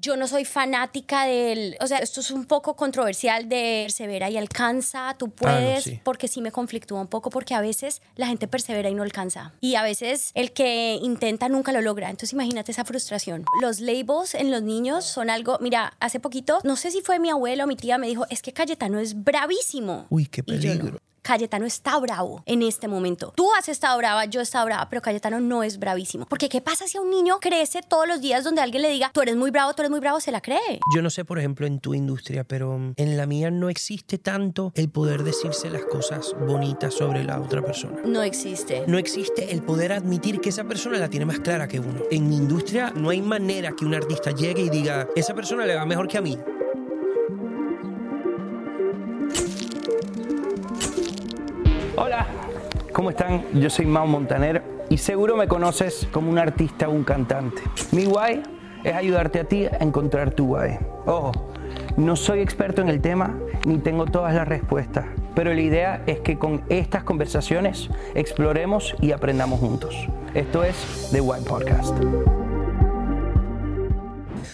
Yo no soy fanática del, o sea, esto es un poco controversial de persevera y alcanza, tú puedes, sí. porque sí me conflictúa un poco porque a veces la gente persevera y no alcanza. Y a veces el que intenta nunca lo logra. Entonces imagínate esa frustración. Los labels en los niños son algo, mira, hace poquito, no sé si fue mi abuelo o mi tía me dijo, es que Cayetano es bravísimo. Uy, qué peligro. Cayetano está bravo en este momento. Tú has estado brava, yo he estado brava, pero Cayetano no es bravísimo. Porque ¿qué pasa si a un niño crece todos los días donde alguien le diga, tú eres muy bravo, tú eres muy bravo, se la cree? Yo no sé, por ejemplo, en tu industria, pero en la mía no existe tanto el poder decirse las cosas bonitas sobre la otra persona. No existe. No existe el poder admitir que esa persona la tiene más clara que uno. En mi industria no hay manera que un artista llegue y diga, esa persona le va mejor que a mí. Hola, ¿cómo están? Yo soy Mau Montaner y seguro me conoces como un artista o un cantante. Mi guay es ayudarte a ti a encontrar tu guay. Ojo, no soy experto en el tema ni tengo todas las respuestas, pero la idea es que con estas conversaciones exploremos y aprendamos juntos. Esto es The Guay Podcast.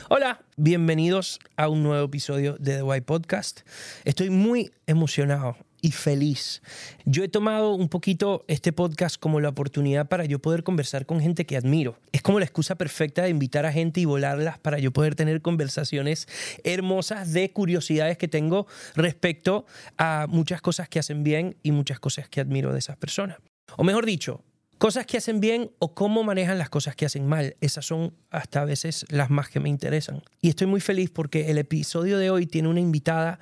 Hola, bienvenidos a un nuevo episodio de The White Podcast. Estoy muy emocionado y feliz. Yo he tomado un poquito este podcast como la oportunidad para yo poder conversar con gente que admiro. Es como la excusa perfecta de invitar a gente y volarlas para yo poder tener conversaciones hermosas de curiosidades que tengo respecto a muchas cosas que hacen bien y muchas cosas que admiro de esas personas. O mejor dicho, Cosas que hacen bien o cómo manejan las cosas que hacen mal. Esas son hasta a veces las más que me interesan. Y estoy muy feliz porque el episodio de hoy tiene una invitada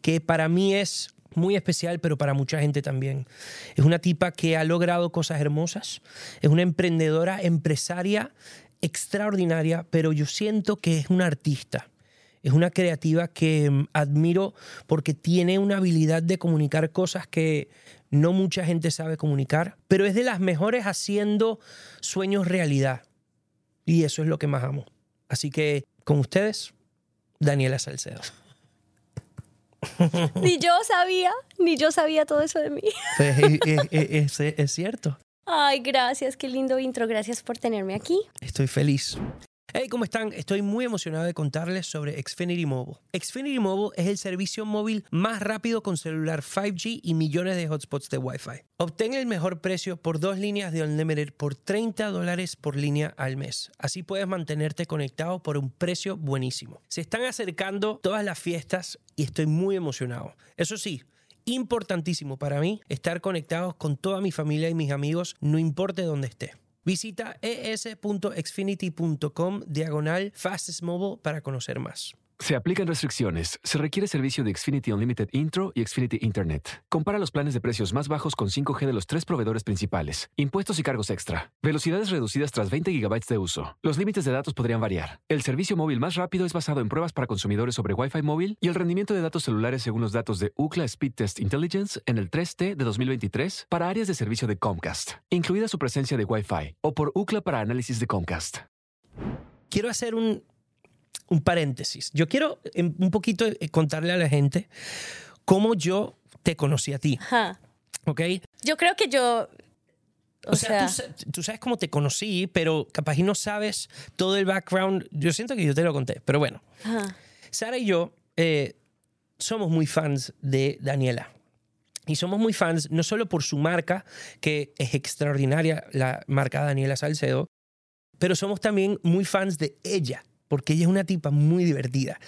que para mí es muy especial, pero para mucha gente también. Es una tipa que ha logrado cosas hermosas. Es una emprendedora, empresaria extraordinaria, pero yo siento que es una artista. Es una creativa que mm, admiro porque tiene una habilidad de comunicar cosas que no mucha gente sabe comunicar, pero es de las mejores haciendo sueños realidad. Y eso es lo que más amo. Así que con ustedes, Daniela Salcedo. Ni yo sabía, ni yo sabía todo eso de mí. Es, es- es- es- es cierto. Ay, gracias, qué lindo intro, gracias por tenerme aquí. Estoy feliz. Hey, ¿cómo están? Estoy muy emocionado de contarles sobre Xfinity Mobile. Xfinity Mobile es el servicio móvil más rápido con celular 5G y millones de hotspots de Wi-Fi. Obtén el mejor precio por dos líneas de Unlimited por 30 dólares por línea al mes. Así puedes mantenerte conectado por un precio buenísimo. Se están acercando todas las fiestas y estoy muy emocionado. Eso sí, importantísimo para mí estar conectados con toda mi familia y mis amigos, no importe dónde esté. Visita es.xfinity.com diagonal fastest mobile para conocer más. Se aplican restricciones. Se requiere servicio de Xfinity Unlimited Intro y Xfinity Internet. Compara los planes de precios más bajos con 5G de los tres proveedores principales. Impuestos y cargos extra. Velocidades reducidas tras 20 GB de uso. Los límites de datos podrían variar. El servicio móvil más rápido es basado en pruebas para consumidores sobre Wi-Fi móvil y el rendimiento de datos celulares según los datos de UCLA Speed Test Intelligence en el 3T de 2023 para áreas de servicio de Comcast, incluida su presencia de Wi-Fi, o por UCLA para análisis de Comcast. Quiero hacer un, un paréntesis. Yo quiero em, un poquito eh, contarle a la gente cómo yo te conocí a ti, Ajá. ¿ok? Yo creo que yo, o, O sea, sea, tú, sa- tú sabes cómo te conocí, pero capaz y no sabes todo el background. Yo siento que yo te lo conté, pero bueno. ajá. Sara y yo eh, somos muy fans de Daniela. Y somos muy fans no solo por su marca, que es extraordinaria, la marca Daniela Salcedo, pero somos también muy fans de ella, porque ella es una tipa muy divertida.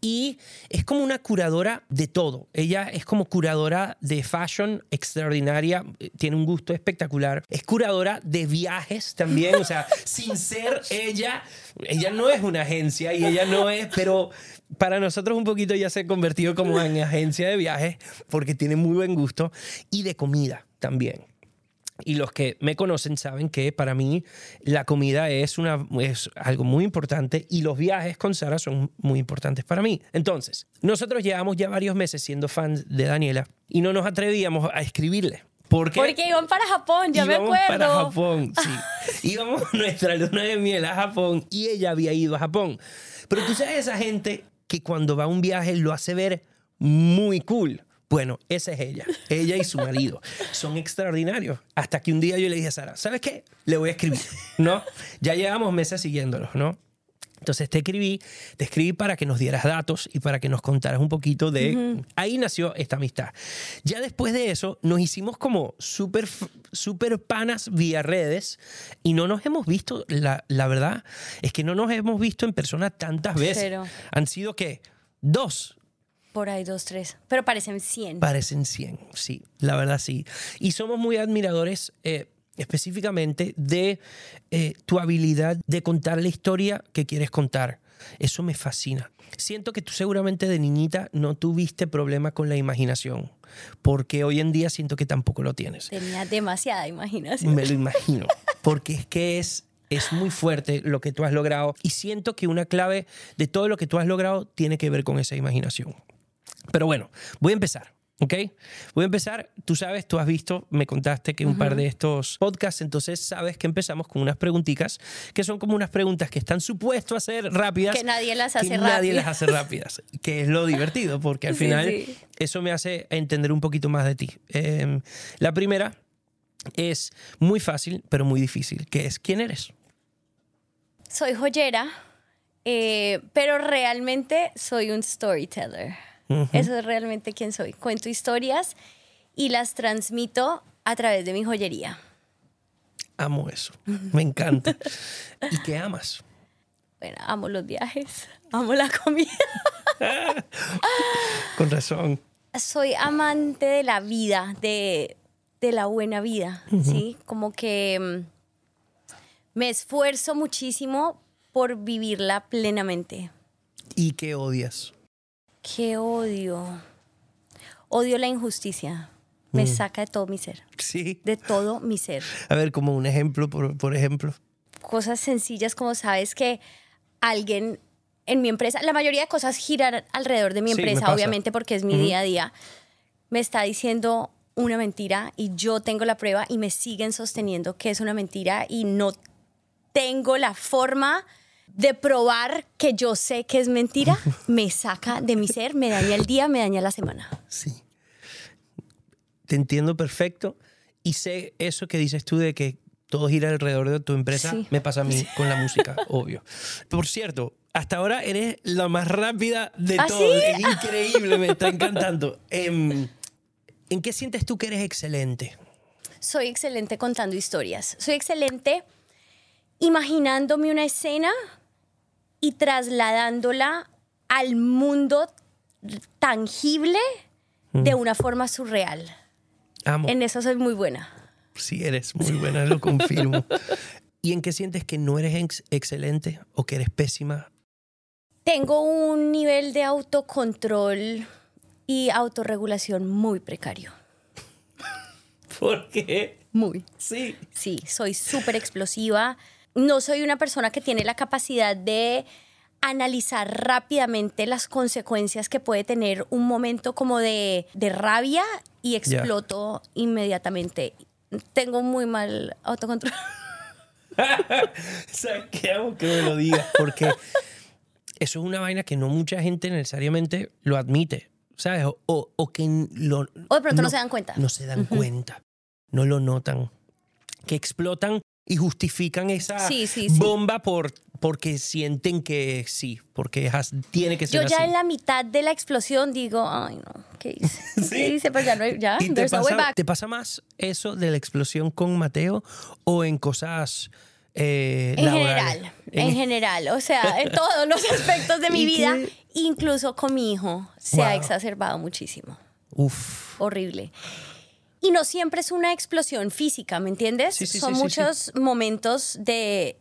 Y es como una curadora de todo. Ella es como curadora de fashion extraordinaria, eh, tiene un gusto espectacular. Es curadora de viajes también, o sea, sin ser ella, ella no es una agencia y ella no es, pero para nosotros un poquito ya se ha convertido como en agencia de viajes porque tiene muy buen gusto y de comida también. Y los que me conocen saben que para mí la comida es, una, es algo muy importante y los viajes con Sara son muy importantes para mí. Entonces, nosotros llevamos ya varios meses siendo fans de Daniela y no nos atrevíamos a escribirle. ¿Por qué? Porque iban para Japón, ya me acuerdo. para Japón, sí. Íbamos nuestra luna de miel a Japón y ella había ido a Japón. Pero tú sabes esa gente que cuando va a un viaje lo hace ver muy cool. Bueno, esa es ella. Ella y su marido. Son extraordinarios. Hasta que un día yo le dije a Sara, ¿sabes qué? Le voy a escribir, ¿no? Ya llevamos meses siguiéndolos, ¿no? Entonces te escribí, te escribí para que nos dieras datos y para que nos contaras un poquito de... Ahí nació esta amistad. Ya después de eso nos hicimos como súper super panas vía redes y no nos hemos visto, la, la verdad es que no nos hemos visto en persona tantas veces. Cero. Han sido qué? Dos. Por ahí dos, tres. Pero parecen 100. Parecen 100, sí, la verdad sí. Y somos muy admiradores eh, específicamente de eh, tu habilidad de contar la historia que quieres contar. Eso me fascina. Siento que tú seguramente de niñita no tuviste problema con la imaginación, porque hoy en día siento que tampoco lo tienes. Tenía demasiada imaginación. Me lo imagino, porque es que es, es muy fuerte lo que tú has logrado y siento que una clave de todo lo que tú has logrado tiene que ver con esa imaginación. Pero bueno, voy a empezar. ¿Ok? Voy a empezar. Tú sabes, tú has visto, me contaste que un par de estos podcasts, entonces sabes que empezamos con unas preguntitas que son como unas preguntas que están supuestos a ser rápidas. Que nadie las hace que nadie rápidas. las hace rápidas. Que es lo divertido, porque al Sí, final sí. eso me hace entender un poquito más de ti. Eh, la primera es muy fácil, pero muy difícil, que es ¿quién eres? Soy joyera, eh, pero realmente soy un storyteller. Eso es realmente quién soy. Cuento historias y las transmito a través de mi joyería. Amo eso. Me encanta. ¿Y qué amas? Bueno, amo los viajes, amo la comida. Con razón. soy amante de la vida, de, de la buena vida, ¿sí? Como que mm, me esfuerzo muchísimo por vivirla plenamente. ¿Y qué odias? Qué odio. Odio la injusticia. Me saca de todo mi ser. Sí. De todo mi ser. A ver, como un ejemplo, por, por ejemplo. Cosas sencillas como sabes que alguien en mi empresa, la mayoría de cosas giran alrededor de mi Sí, empresa, obviamente porque es mi día a día, me está diciendo una mentira y yo tengo la prueba y me siguen sosteniendo que es una mentira y no tengo la forma de probar que yo sé que es mentira, me saca de mi ser, me daña el día, me daña la semana. Sí. Te entiendo perfecto y sé eso que dices tú de que todo gira alrededor de tu empresa. Sí. Me pasa a mí con la música, obvio. Por cierto, hasta ahora eres la más rápida de ¿Ah, todo. sí? Es increíble, me está encantando. Em, ¿En qué sientes tú que eres excelente? Soy excelente contando historias. Soy excelente imaginándome una escena y trasladándola al mundo tangible de una forma surreal. Amo. En eso soy muy buena. Sí, eres muy buena, lo confirmo. ¿Y en qué sientes que no eres ex- excelente o que eres pésima? Tengo un nivel de autocontrol y autorregulación muy precario. ¿Por qué? Muy. Sí. Sí, soy súper explosiva. No soy una persona que tiene la capacidad de analizar rápidamente las consecuencias que puede tener un momento como de, de rabia y exploto inmediatamente. Tengo muy mal autocontrol. ¿Sabes qué hago que me lo digas? Porque eso es una vaina que no mucha gente necesariamente lo admite, ¿sabes? O, o- o que lo... O de pronto no se dan cuenta. No se dan cuenta, no lo notan. Que explotan y justifican esa Sí, sí, sí. bomba por, porque sienten que sí, porque tiene que Yo ser ya así. en la mitad de la explosión digo, ay no, ¿qué hice? ¿Qué hice? Pues ya no hay, ya, ¿Y te no way pasa, back. te pasa más eso de la explosión con Mateo o en cosas eh, En laborales? general, en general, o sea, en todos los aspectos de mi ¿Y vida, qué? incluso con mi hijo, se ha exacerbado muchísimo. Uf. horrible. Y no siempre es una explosión física, ¿me entiendes? Sí, sí, Son sí, muchos momentos de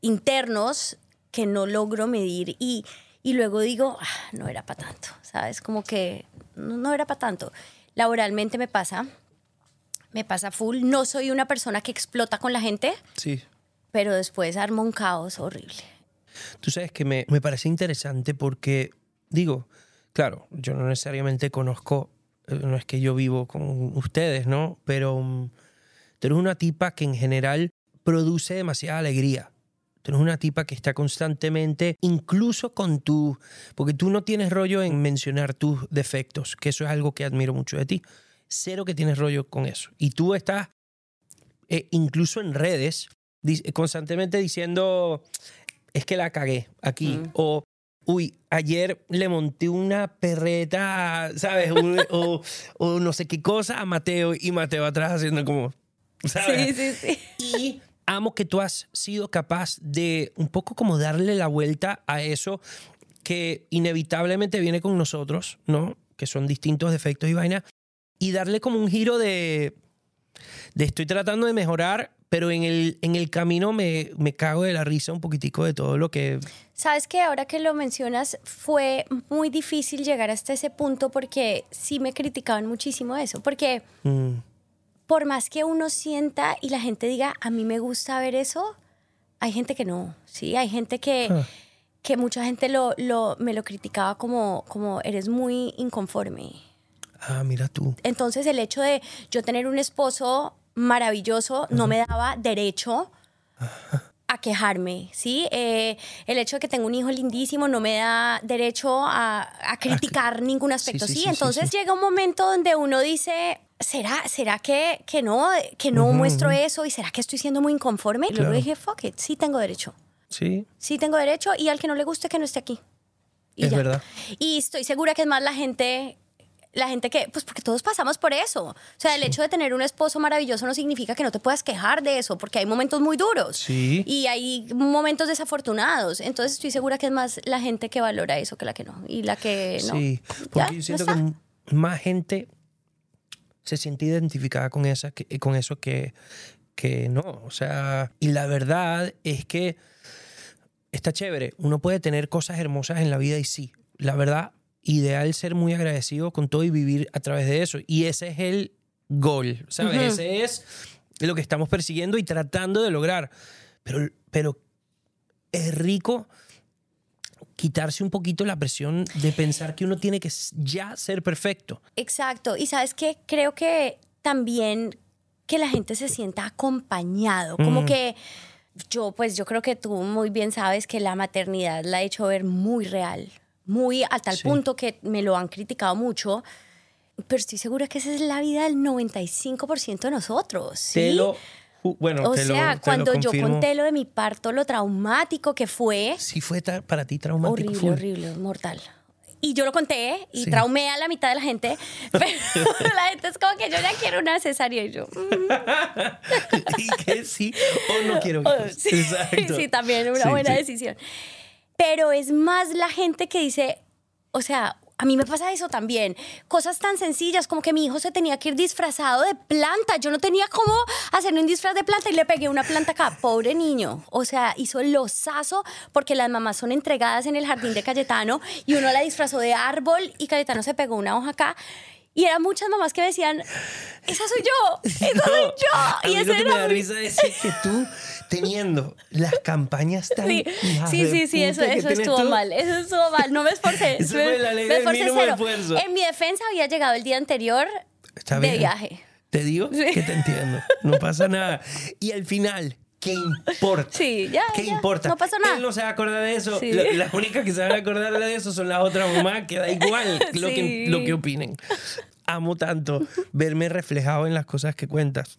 internos que no logro medir y, y luego digo, "Ah, no era para tanto, ¿sabes? Como que no, no era para tanto. Laboralmente me pasa, me pasa full. No soy una persona que explota con la gente, Sí. pero después armo un caos horrible. Tú sabes que me, me parece interesante porque, digo, claro, yo no necesariamente conozco, no es que yo vivo con ustedes, ¿no? Pero mm, tú eres una tipa que en general produce demasiada alegría. Tú eres una tipa que está constantemente, incluso con tu... Porque tú no tienes rollo en mencionar tus defectos, que eso es algo que admiro mucho de ti. Cero que tienes rollo con eso. Y tú estás, eh, incluso en redes, constantemente diciendo es que la cagué aquí. O, uy, ayer le monté una perreta, ¿sabes? Un- o, o no sé qué cosa a Mateo y Mateo atrás haciendo como, ¿sabes? Sí, sí, sí. Y amo que tú has sido capaz de un poco como darle la vuelta a eso que inevitablemente viene con nosotros, ¿no? Que son distintos defectos y vaina. Y darle como un giro de, de estoy tratando de mejorar, pero en el, en el camino me, me cago de la risa un poquitico de todo lo que... Sabes que ahora que lo mencionas, fue muy difícil llegar hasta ese punto porque sí me criticaban muchísimo eso. Porque mm, por más que uno sienta y la gente diga, a mí me gusta ver eso, hay gente que no, ¿sí? Hay gente que, Ah. que mucha gente lo, lo, me lo criticaba como, como eres muy inconforme. ah, mira tú. Entonces el hecho de yo tener un esposo maravilloso no me daba derecho a quejarme, ¿sí? Eh, el hecho de que tengo un hijo lindísimo no me da derecho a, a criticar ningún aspecto, sí, ¿sí? sí, sí, Entonces llega un momento donde uno dice... ¿Será, ¿Será que, que no, que no muestro eso? ¿Y será que estoy siendo muy inconforme? Y luego dije, fuck it, sí tengo derecho. Sí, Sí tengo derecho y al que no le guste que no esté aquí. Y es ya. verdad. Y estoy segura que es más la gente, la gente que, pues porque todos pasamos por eso. O sea, el hecho de tener un esposo maravilloso no significa que no te puedas quejar de eso, porque hay momentos muy duros. Sí. Y hay momentos desafortunados. Entonces estoy segura que es más la gente que valora eso que la que no. Y la que no. Sí, Ya, porque yo siento que más gente se siente identificada con, esa, que- con eso que, que no. O sea, y la verdad es que está chévere. Uno puede tener cosas hermosas en la vida y sí, la verdad, ideal ser muy agradecido con todo y vivir a través de eso. Y ese es el goal, ¿sabes? Ese es lo que estamos persiguiendo y tratando de lograr. Pero, pero es rico quitarse un poquito la presión de pensar que uno tiene que ya ser perfecto. Exacto. Y sabes qué, creo que también que la gente se sienta acompañado, como Mm. que yo, pues yo creo que tú muy bien sabes que la maternidad la he hecho ver muy real, muy a tal Sí. punto que me lo han criticado mucho, pero estoy segura que esa es la vida del 95% de nosotros. ¿sí? Te lo, bueno, o te lo- sea, te lo cuando yo confirmo. conté lo de mi parto, lo traumático que fue, Sí fue para ti traumático. horrible, full. horrible, mortal. Y yo lo conté y Sí. traumé a la mitad de la gente, pero la gente es como que yo ya quiero una cesárea y yo. mm, y que sí o no quiero oh, hijos. sí, Exacto. sí, también una Sí, buena sí. decisión. Pero es más la gente que dice, o sea, a mí me pasa eso también. Cosas tan sencillas como que mi hijo se tenía que ir disfrazado de planta. Yo no tenía cómo hacerle un disfraz de planta y le pegué una planta acá. Pobre niño. O sea, hizo losazo porque las mamás son entregadas en el jardín de Cayetano y uno la disfrazó de árbol y Cayetano se pegó una hoja acá. Y eran muchas mamás que decían, esa soy yo, esa No, soy yo. a Y mí eso lo que me era da muy- risa es que tú teniendo las campañas tan Sí, sí, sí, sí, eso, eso estuvo tú. mal, eso estuvo mal, no me esforcé. Eso me, fue la ley me del esforcé mínimo cero. esfuerzo. En mi defensa había llegado el día anterior Está de bien. viaje. Te digo Sí. que te entiendo. No pasa nada. Y al final, ¿qué importa? Sí, ya, ¿Qué ya, importa? no pasó nada. Él no se va a acordar de eso. Sí. La- Las únicas que se van a acordar de eso son las otras mamás, que da igual lo, que, Sí. lo que opinen. Amo tanto verme reflejado en las cosas que cuentas.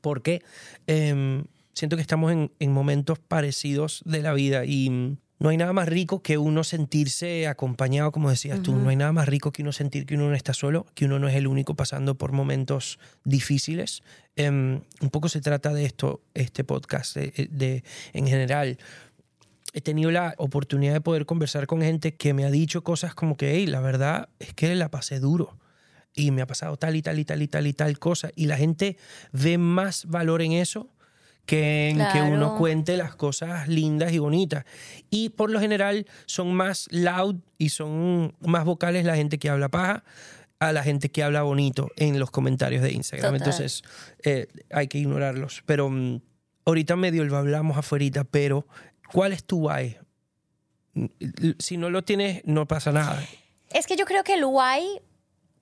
Porque em, siento que estamos en, en momentos parecidos de la vida y no hay nada más rico que uno sentirse acompañado, como decías tú. No hay nada más rico que uno sentir que uno no está solo, que uno no es el único pasando por momentos difíciles. Em, un poco se trata de esto, este podcast, de- de- en general he tenido la oportunidad de poder conversar con gente que me ha dicho cosas como que, hey, la verdad es que la pasé duro y me ha pasado tal y tal y tal y tal y tal cosa. Y la gente ve más valor en eso que en que uno cuente las cosas lindas y bonitas. Y por lo general son más loud y son más vocales la gente que habla paja a la gente que habla bonito en los comentarios de Instagram. Total. Entonces eh, hay que ignorarlos. Pero mm, ahorita medio lo hablamos afuera, pero ¿cuál es tu why? Si no lo tienes, no pasa nada. Es que yo creo que el why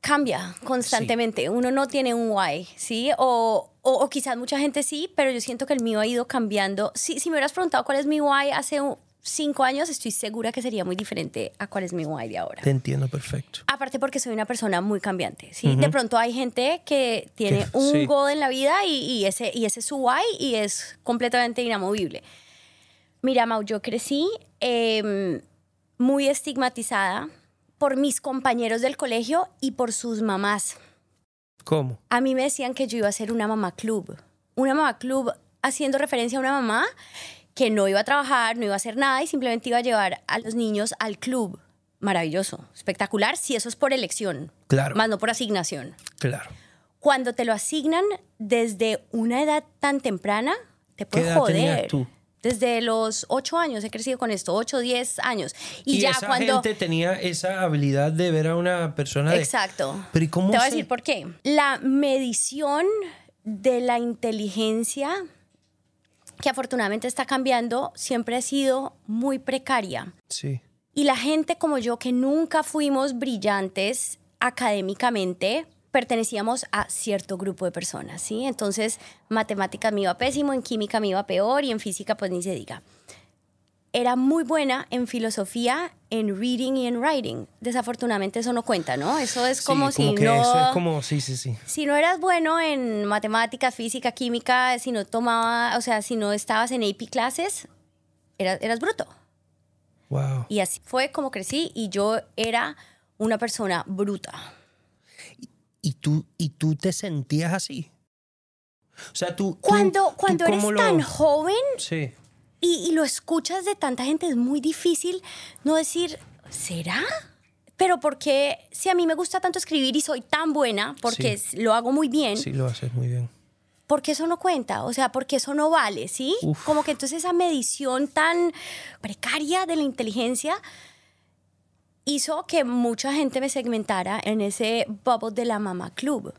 cambia constantemente. Uno no tiene un why, ¿sí? O, o, o quizás mucha gente sí, pero yo siento que el mío ha ido cambiando. Si, si me hubieras preguntado cuál es mi why hace un- cinco años, estoy segura que sería muy diferente a cuál es mi why de ahora. Te entiendo perfecto. Aparte porque soy una persona muy cambiante, ¿sí? De pronto hay gente que tiene Que- un sí. goal en la vida y, y ese, y ese es su why y es completamente inamovible. Mira, Mau, yo crecí em, muy estigmatizada por mis compañeros del colegio y por sus mamás. ¿Cómo? A mí me decían que yo iba a ser una mamá club. Una mamá club haciendo referencia a una mamá que no iba a trabajar, no iba a hacer nada y simplemente iba a llevar a los niños al club. Maravilloso, espectacular, si eso es por elección, Claro. más no por asignación. Claro. Cuando te lo asignan desde una edad tan temprana, te ¿Qué puede tenías joder. tú? Desde los ocho años he crecido con esto, ocho, diez años. Y, Y, ya esa cuando... gente tenía esa habilidad de ver a una persona de... Exacto. Pero ¿y cómo Te voy a decir por qué. La medición de la inteligencia, que afortunadamente está cambiando, siempre ha sido muy precaria. Sí. Y la gente como yo, que nunca fuimos brillantes académicamente, pertenecíamos a cierto grupo de personas, ¿sí? Entonces, matemáticas me iba pésimo, en química me iba peor y en física pues ni se diga. Era muy buena en filosofía, en reading y en writing. Desafortunadamente eso no cuenta, ¿no? Eso es como sí, si que no... Eso es como... Sí, sí, sí. Si no eras bueno en matemáticas, física, química, si no tomaba, o sea, si no estabas en AP clases, eras, eras bruto. Wow. Y así fue como crecí y yo era una persona bruta. ¿Y tú, ¿Y tú te sentías así? O sea, tú... tú- Cuando, tú cuando eres lo- tan joven Sí. y, y lo escuchas de tanta gente, es muy difícil no decir, ¿será? Pero porque si a mí me gusta tanto escribir y soy tan buena, porque lo hago muy bien, Sí, lo haces muy bien. porque eso no cuenta, o sea, porque eso no vale, ¿sí? Uf. Como que entonces esa medición tan precaria de la inteligencia hizo que mucha gente me segmentara en ese bubble de la mamá club.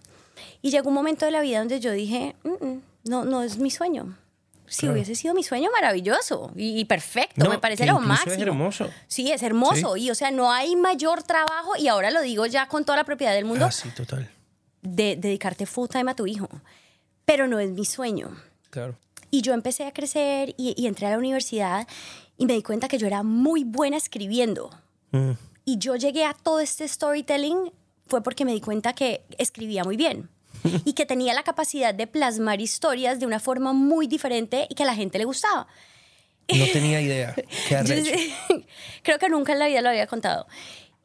Y llegó un momento de la vida donde yo dije, "Mm, mm, no, no es mi sueño. Si Claro. hubiese sido mi sueño, maravilloso y, perfecto, No, me parece lo incluso es máximo. hermoso. Sí, es hermoso. Y o sea, no hay mayor trabajo, y ahora lo digo ya con toda la propiedad del mundo, Ah, sí, total. de dedicarte full time a tu hijo. Pero no es mi sueño. Claro. Y yo empecé a crecer y, y entré a la universidad y me di cuenta que yo era muy buena escribiendo. Mm. Y yo llegué a todo este storytelling fue porque me di cuenta que escribía muy bien y que tenía la capacidad de plasmar historias de una forma muy diferente y que a la gente le gustaba. No tenía idea. Qué Yo creo que nunca en la vida lo había contado.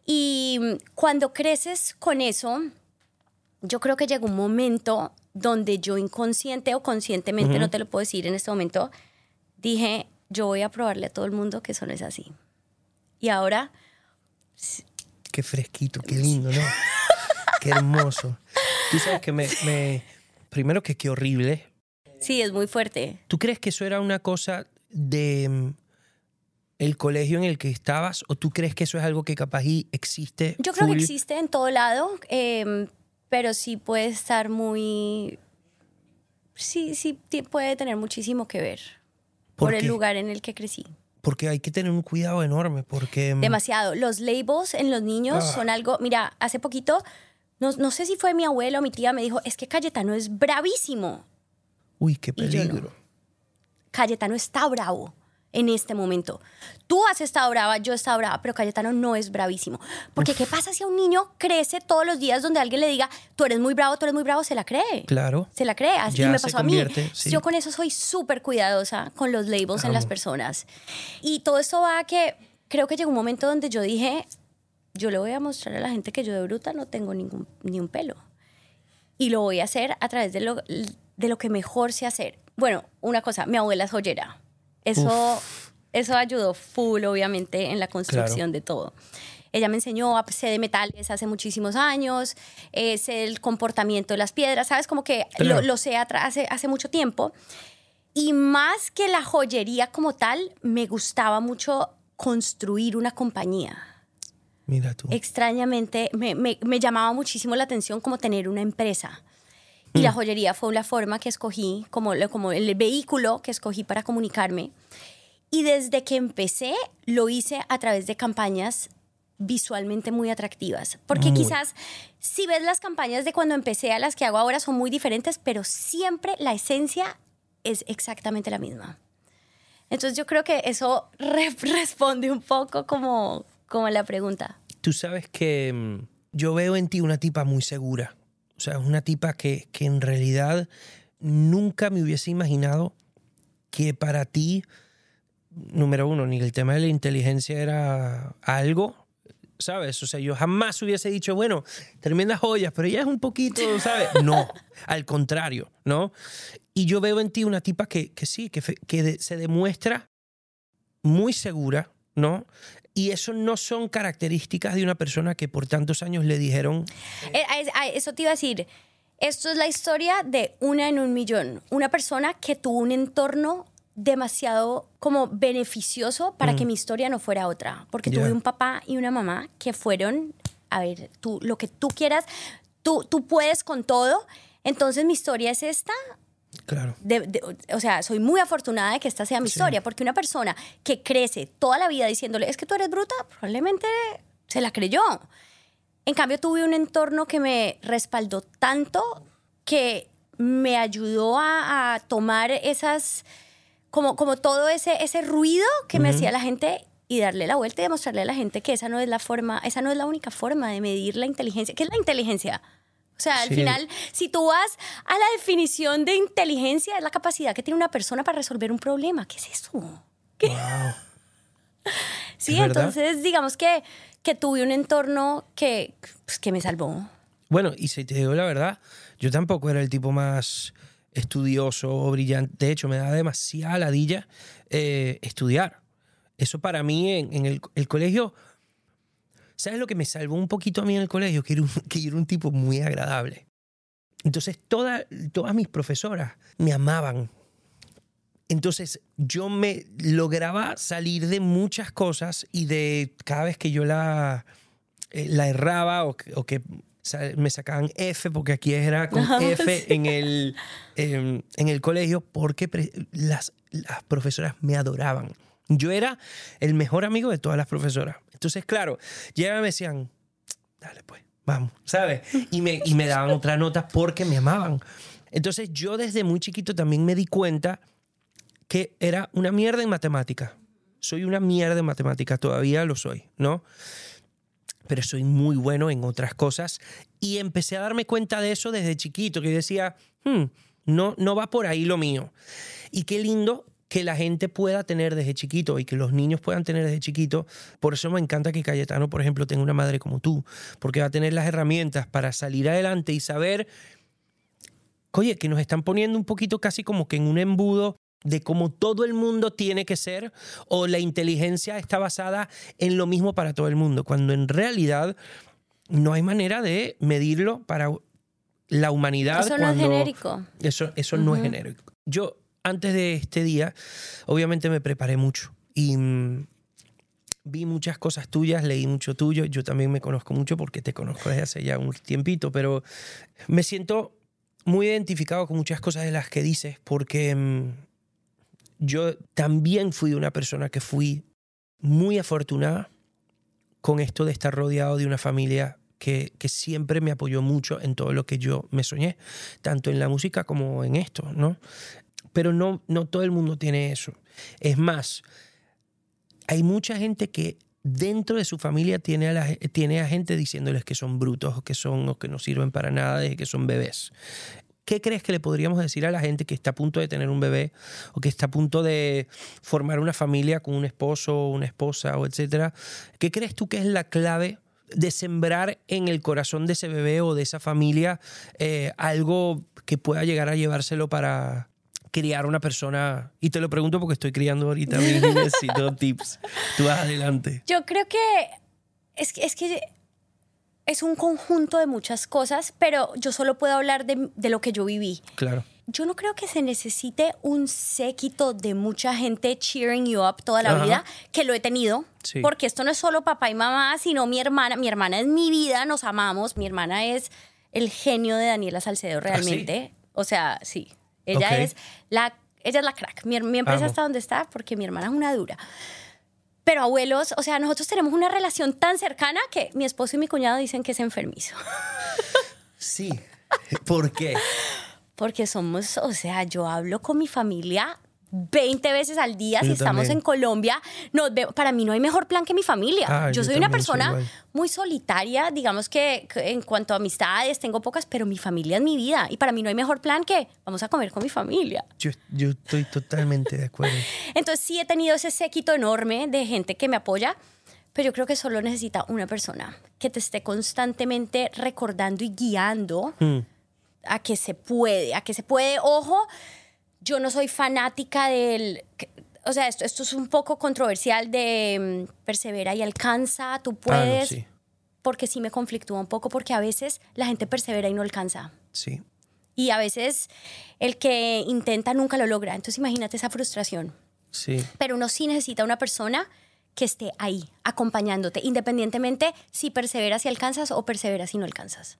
Y cuando creces con eso, yo creo que llegó un momento donde yo inconsciente o conscientemente, no te lo puedo decir en este momento, dije, yo voy a probarle a todo el mundo que eso no es así. Y ahora, Qué fresquito, qué lindo, ¿no? qué hermoso. Tú sabes que me, me- Primero que qué horrible. sí, es muy fuerte. ¿Tú crees que eso era una cosa de mm, el colegio en el que estabas o tú crees que eso es algo que capaz y existe? Yo creo que full? existe en todo lado, em, pero sí puede estar muy... Sí, sí, puede tener muchísimo que ver ¿Por por, el lugar en el que crecí. Porque hay que tener un cuidado enorme porque... mm, Demasiado. Los labels en los niños Ah. son algo. Mira, hace poquito, no, no sé si fue mi abuelo o mi tía, me dijo: Es que Cayetano es bravísimo. Uy, qué no. peligro. Cayetano está bravo en este momento. Tú has estado brava, yo he estado brava, pero Cayetano no es bravísimo. Porque, ¿qué pasa si a un niño crece todos los días donde alguien le diga, tú eres muy bravo, tú eres muy bravo? Se la cree. Claro. Se la cree. Así me pasó a mí. sí. Yo con eso soy súper cuidadosa con los labels en las personas. Y todo esto va a que creo que llegó un momento donde yo dije, yo le voy a mostrar a la gente que yo de bruta no tengo ningún, ni un pelo. Y lo voy a hacer a través de lo, de lo que mejor sé hacer. Bueno, una cosa, mi abuela es joyera. Eso, eso ayudó full, obviamente, en la construcción de todo. Ella me enseñó, a- sé de metales hace muchísimos años, eh, sé el comportamiento de las piedras, ¿sabes? Como que Claro. lo, lo sé hace, hace mucho tiempo. Y más que la joyería como tal, me gustaba mucho construir una compañía. Mira tú. Extrañamente, me, me- me llamaba muchísimo la atención como tener una empresa. Y la joyería fue la forma que escogí, como, como el vehículo que escogí para comunicarme. Y desde que empecé, lo hice a través de campañas visualmente muy atractivas. Porque Muy. quizás si ves las campañas de cuando empecé a las que hago ahora son muy diferentes, pero siempre la esencia es exactamente la misma. Entonces yo creo que eso re- responde un poco como, como la pregunta. Tú sabes que mm, yo veo en ti una tipa muy segura. O sea, es una tipa que, que en realidad nunca me hubiese imaginado que para ti número uno, ni el tema de la inteligencia era algo, ¿sabes? O sea, yo jamás hubiese dicho, bueno, tremendas joyas, pero ella es un poquito, ¿sabes? No, al contrario, ¿no? Y yo veo en ti una tipa que, que sí, que, que de- se demuestra muy segura, ¿no? Y eso no son características de una persona que por tantos años le dijeron, Eh, Eso te iba a decir. Esto es la historia de una en un millón. Una persona que tuvo un entorno demasiado como beneficioso para que mi historia no fuera otra. Porque Mm. Tuve un papá y una mamá que fueron, a ver, tú, lo que tú quieras, tú, tú puedes con todo. Entonces mi historia es esta, claro, de- de- o sea, soy muy afortunada de que esta sea mi historia, porque una persona que crece toda la vida diciéndole, es que tú eres bruta, probablemente se la creyó. En cambio, tuve un entorno que me respaldó tanto que me ayudó a, a tomar esas, como, como todo ese, ese ruido que me hacía la gente y darle la vuelta y demostrarle a la gente que esa no es la forma, esa no es la única forma de medir la inteligencia. ¿Qué es la inteligencia? O sea, al Sí. final, si tú vas a la definición de inteligencia, es la capacidad que tiene una persona para resolver un problema. ¿Qué es eso? wow. Sí, Es verdad. entonces digamos que, que tuve un entorno que, pues, que me salvó. Bueno, y si te digo la verdad, yo tampoco era el tipo más estudioso o brillante. De hecho, me da demasiada ladilla eh, estudiar. Eso para mí en, en el, el colegio, ¿sabes lo que me salvó un poquito a mí en el colegio? Que era un, que yo era un tipo muy agradable. Entonces, toda- todas mis profesoras me amaban. Entonces, yo me lograba salir de muchas cosas y de cada vez que yo la, eh, la erraba o que, o que sa- me sacaban F, porque aquí era con F sí. en, el, em, en el colegio, porque las, las profesoras me adoraban. Yo era el mejor amigo de todas las profesoras. Entonces, claro, llegaban y me decían, dale pues, vamos, ¿sabes? Y me, y me daban otras notas porque me amaban. Entonces, yo desde muy chiquito también me di cuenta que era una mierda en matemática. Soy una mierda en matemática, todavía lo soy, ¿no? Pero soy muy bueno en otras cosas y empecé a darme cuenta de eso desde chiquito, que decía, "Hmm, no, no va por ahí lo mío. Y qué lindo que la gente pueda tener desde chiquito y que los niños puedan tener desde chiquito. Por eso me encanta que Cayetano, por ejemplo, tenga una madre como tú, porque va a tener las herramientas para salir adelante y saber oye, que nos están poniendo un poquito casi como que en un embudo de cómo todo el mundo tiene que ser o la inteligencia está basada en lo mismo para todo el mundo, cuando en realidad no hay manera de medirlo para la humanidad. Eso no es genérico. Eso, eso no es genérico. Yo, antes de este día, obviamente me preparé mucho y mm, vi muchas cosas tuyas, leí mucho tuyo. Yo también me conozco mucho porque te conozco desde hace ya un tiempito, pero me siento muy identificado con muchas cosas de las que dices porque mm, yo también fui una persona que fui muy afortunada con esto de estar rodeado de una familia que, que siempre me apoyó mucho en todo lo que yo me soñé, tanto en la música como en esto, ¿no? Pero no, no todo el mundo tiene eso. Es más, hay mucha gente que dentro de su familia tiene a, tiene a gente diciéndoles que son brutos o que son o que no sirven para nada, de que son bebés. ¿Qué crees que le podríamos decir a la gente que está a punto de tener un bebé o que está a punto de formar una familia con un esposo o una esposa o etcétera? ¿Qué crees tú que es la clave de sembrar en el corazón de ese bebé o de esa familia eh, algo que pueda llegar a llevárselo para criar una persona? Y te lo pregunto porque estoy criando ahorita y necesito tips. Tú vas adelante. Yo creo que es, que es que es un conjunto de muchas cosas, pero yo solo puedo hablar de, de lo que yo viví. Claro. Yo no creo que se necesite un séquito de mucha gente cheering you up toda la Ajá. vida, que lo he tenido, Sí. porque esto no es solo papá y mamá, sino mi hermana. Mi hermana es mi vida, nos amamos. Mi hermana es el genio de Daniela Salcedo realmente. O sea, sí. Ella es la ella es la crack. Mi, mi empresa Amo. está donde está porque mi hermana es una dura. Pero abuelos, o sea, nosotros tenemos una relación tan cercana que mi esposo y mi cuñado dicen que es enfermizo. Sí. ¿Por qué? Porque somos, o sea, yo hablo con mi familia 20 veces al día. Yo si estamos también. en Colombia, nos ve- para mí no hay mejor plan que mi familia. Ah, yo yo soy una soy persona igual. muy solitaria, digamos que que en cuanto a amistades tengo pocas, pero mi familia es mi vida. Y para mí no hay mejor plan que vamos a comer con mi familia. Yo, yo estoy totalmente de acuerdo. Entonces sí he tenido ese séquito enorme de gente que me apoya, pero yo creo que solo necesita una persona que te esté constantemente recordando y guiando Mm. a que se puede, a que se puede. Ojo, yo no soy fanática del... O sea, esto, esto es un poco controversial de mm, persevera y alcanza, tú Ah, no, puedes, sí, porque sí me conflictúa un poco, porque a veces la gente persevera y no alcanza. sí. Y a veces el que intenta nunca lo logra. Entonces imagínate esa frustración Sí. pero uno sí necesita una persona que esté ahí, acompañándote, independientemente si perseveras y alcanzas o perseveras y no alcanzas.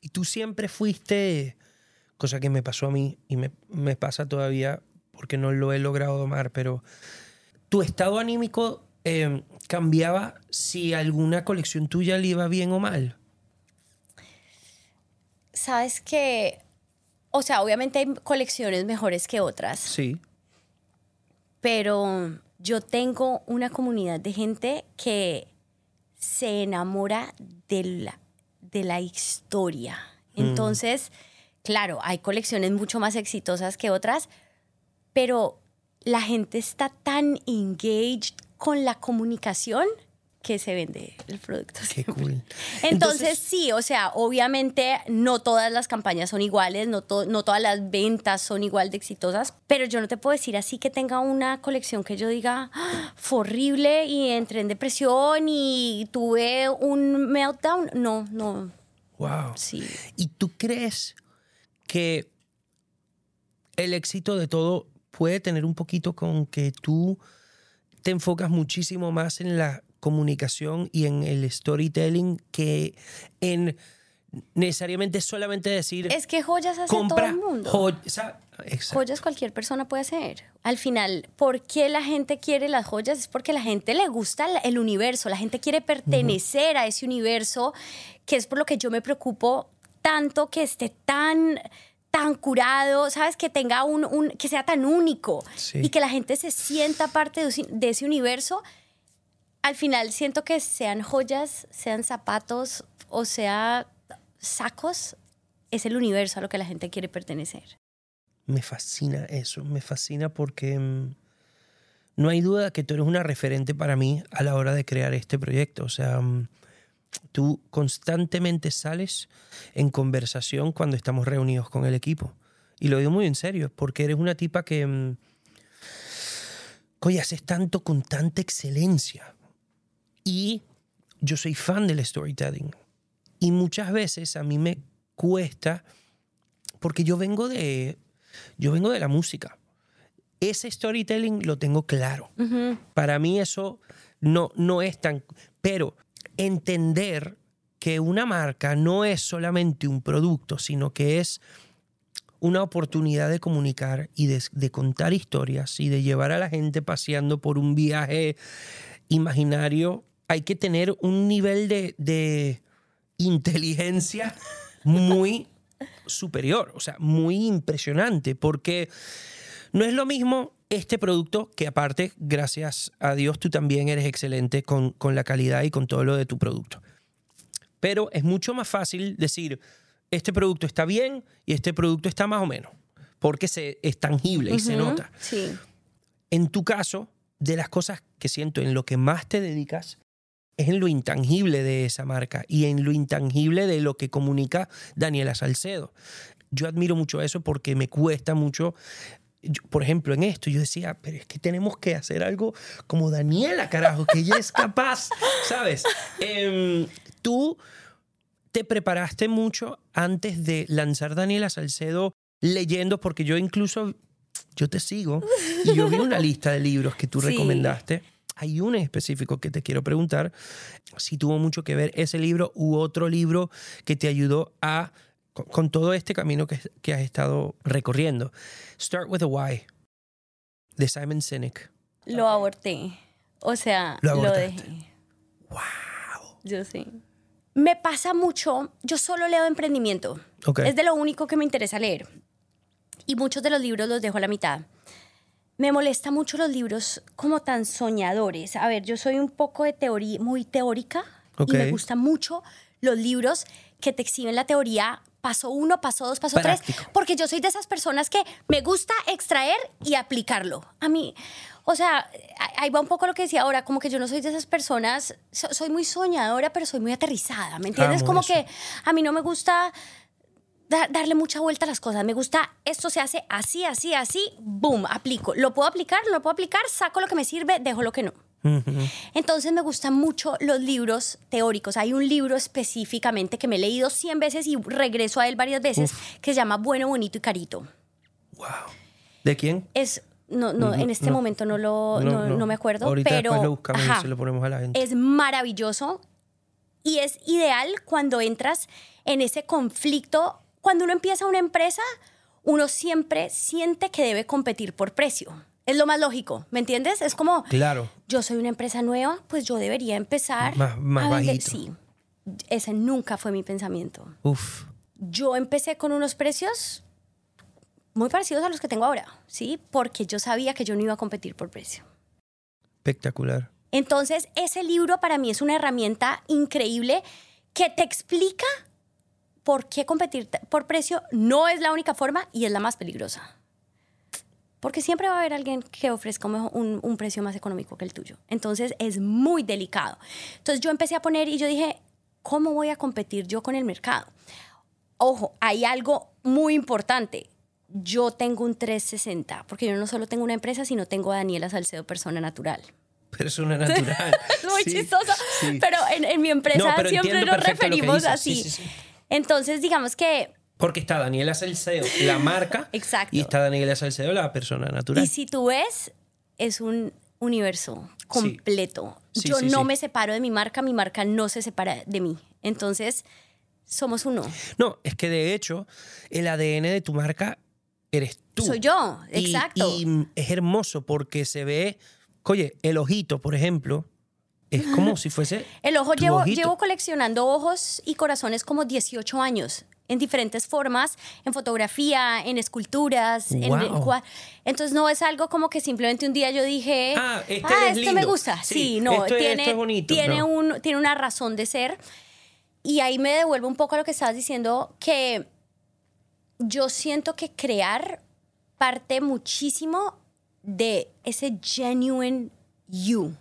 Y tú siempre fuiste, cosa que me pasó a mí y me, me pasa todavía porque no lo he logrado domar, pero tu estado anímico eh, cambiaba si alguna colección tuya le iba bien o mal. Sabes que, o sea, obviamente hay colecciones mejores que otras, Sí. pero yo tengo una comunidad de gente que se enamora de la, de la historia. Entonces, claro, hay colecciones mucho más exitosas que otras, pero la gente está tan engaged con la comunicación que se vende el producto. Qué cool. Entonces, sí, o sea, obviamente no todas las campañas son iguales, no, to- no todas las ventas son igual de exitosas, pero yo no te puedo decir así que tenga una colección que yo diga, "Ah, fue horrible y entré en depresión y tuve un meltdown. No, no, Wow. sí. ¿Y tú crees que el éxito de todo puede tener un poquito con que tú te enfocas muchísimo más en la comunicación y en el storytelling que en necesariamente solamente decir Es que joyas hace todo compra el mundo. Joyas cualquier persona puede hacer. Al final, ¿por qué la gente quiere las joyas? Es porque la gente le gusta el universo, la gente quiere pertenecer a ese universo, que es por lo que yo me preocupo tanto que esté tan tan curado, ¿sabes? Que tenga un, un- que sea tan único Sí. y que la gente se sienta parte de, ese- de ese universo. Al final siento que sean joyas, sean zapatos o sea sacos, es el universo a lo que la gente quiere pertenecer. Me fascina eso, me fascina porque mm, no hay duda que tú eres una referente para mí a la hora de crear este proyecto. O sea, mm, tú constantemente sales en conversación cuando estamos reunidos con el equipo. Y lo digo muy en serio, porque eres una tipa que... mm, Oye, haces tanto con tanta excelencia. Y yo soy fan del storytelling. Y muchas veces a mí me cuesta, porque yo vengo de, yo vengo de la música. Ese storytelling lo tengo claro. Para mí eso no, no es tan... Pero entender que una marca no es solamente un producto, sino que es una oportunidad de comunicar y de, contar historias y de llevar a la gente paseando por un viaje imaginario. Hay que tener un nivel de inteligencia muy superior, o sea, muy impresionante, porque no es lo mismo este producto, que aparte, gracias a Dios, tú también eres excelente con, con la calidad y con todo lo de tu producto. Pero es mucho más fácil decir, este producto está bien y este producto está más o menos, porque se, es tangible y se nota. Sí. En tu caso, de las cosas que siento en lo que más te dedicas, es en lo intangible de esa marca y en lo intangible de lo que comunica Daniela Salcedo. Yo admiro mucho eso porque me cuesta mucho. Yo, por ejemplo, en esto yo decía, pero es que tenemos que hacer algo como Daniela, carajo, que ella es capaz, ¿sabes? Em, tú te preparaste mucho antes de lanzar Daniela Salcedo leyendo, porque yo incluso, yo te sigo y yo vi una lista de libros que tú Sí. recomendaste. Hay uno en específico que te quiero preguntar si tuvo mucho que ver ese libro u otro libro que te ayudó a con, con todo este camino que, que has estado recorriendo. Start with a Why, de Simon Sinek. Lo aborté. O sea, Lo dejé. Wow. Yo sí. Me pasa mucho, yo solo leo emprendimiento. Es de lo único que me interesa leer. Y muchos de los libros los dejo a la mitad. me molesta mucho los libros como tan soñadores. A ver, yo soy un poco de teoría, muy teórica y me gustan mucho los libros que te exhiben la teoría paso uno, paso dos, paso Práctico. tres, porque yo soy de esas personas que me gusta extraer y aplicarlo. A mí, o sea, ahí va un poco lo que decía ahora, como que yo no soy de esas personas, so- soy muy soñadora, pero soy muy aterrizada, ¿me entiendes? Amo como eso. que a mí no me gusta da- darle mucha vuelta a las cosas. Me gusta, esto se hace así, así, así, boom, aplico. Lo puedo aplicar, no lo puedo aplicar, saco lo que me sirve, dejo lo que no. Entonces me gustan mucho los libros teóricos. Hay un libro específicamente que me he leído 100 veces y regreso a él varias veces, que se llama Bueno, Bonito y Carito. Wow. ¿De quién? Es, no, no, en este no. momento no, lo, no, me acuerdo, Ahorita pero después lo buscamos ajá, y se lo ponemos a la gente. es maravilloso y es ideal cuando entras en ese conflicto. Cuando uno empieza una empresa, uno siempre siente que debe competir por precio. Es lo más lógico, ¿me entiendes? Es como, Claro. yo soy una empresa nueva, pues yo debería empezar Más- más a vender. bajito. Sí, ese nunca fue mi pensamiento. Uf. Yo empecé con unos precios muy parecidos a los que tengo ahora, ¿sí? Porque yo sabía que yo no iba a competir por precio. Espectacular. Entonces, ese libro para mí es una herramienta increíble que te explica por qué competir por precio no es la única forma y es la más peligrosa. Porque siempre va a haber alguien que ofrezca un, un- precio más económico que el tuyo. Entonces, es muy delicado. Entonces, yo empecé a poner y yo dije, ¿cómo voy a competir yo con el mercado? Ojo, hay algo muy importante. Yo tengo un 360, porque yo no solo tengo una empresa, sino tengo a Daniela Salcedo, persona natural. Persona natural. Muy Sí, chistoso, sí. pero en, en mi empresa No, siempre nos referimos así. Sí, sí, sí. Entonces, digamos que, Porque está Daniela Salcedo, la marca. Exacto. Y está Daniela Salcedo, la persona natural. y si tú ves, es un universo completo. Sí, Yo sí, no me separo de mi marca, mi marca no se separa de mí. Entonces, somos uno. No, es que de hecho, el ADN de tu marca eres tú. Soy yo, Y- exacto. Y, es hermoso porque se ve, oye, el ojito, por ejemplo, es como si fuese. El ojo, llevo, ojito. llevo coleccionando ojos y corazones como 18 años, en diferentes formas, en fotografía, en esculturas, en- en, Wow. cua- entonces no es algo como que simplemente un día yo dije, Ah, este "Ah, es esto me lindo". gusta. Sí, Sí, no, esto es- tiene, esto es bonito, tiene, no. un, tiene una razón de ser. Y ahí me devuelvo un poco a lo que estabas diciendo, que yo siento que crear parte muchísimo de ese genuine you.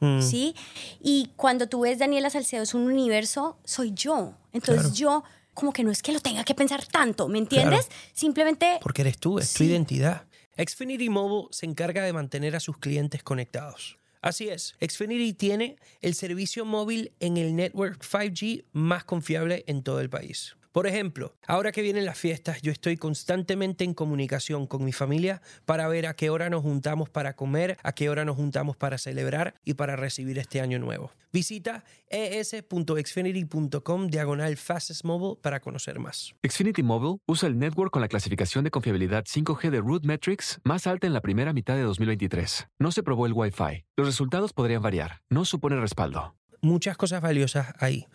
Mm. ¿sí? Y cuando tú ves Daniela Salcedo es un universo, soy yo. Entonces Claro. yo como que no es que lo tenga que pensar tanto, ¿me entiendes? Simplemente Porque eres tú, es tu identidad. Xfinity Mobile se encarga de mantener a sus clientes conectados. Así es, Xfinity tiene el servicio móvil en el network 5G más confiable en todo el país. Por ejemplo, ahora que vienen las fiestas, yo estoy constantemente en comunicación con mi familia para ver a qué hora nos juntamos para comer, a qué hora nos juntamos para celebrar y para recibir este año nuevo. Visita es.xfinity.com diagonal fastest mobile para conocer más. Xfinity Mobile usa el network con la clasificación de confiabilidad 5G de Root Metrics más alta en la primera mitad de 2023. No se probó el Wi-Fi. Los resultados podrían variar. No supone respaldo. muchas cosas valiosas ahí.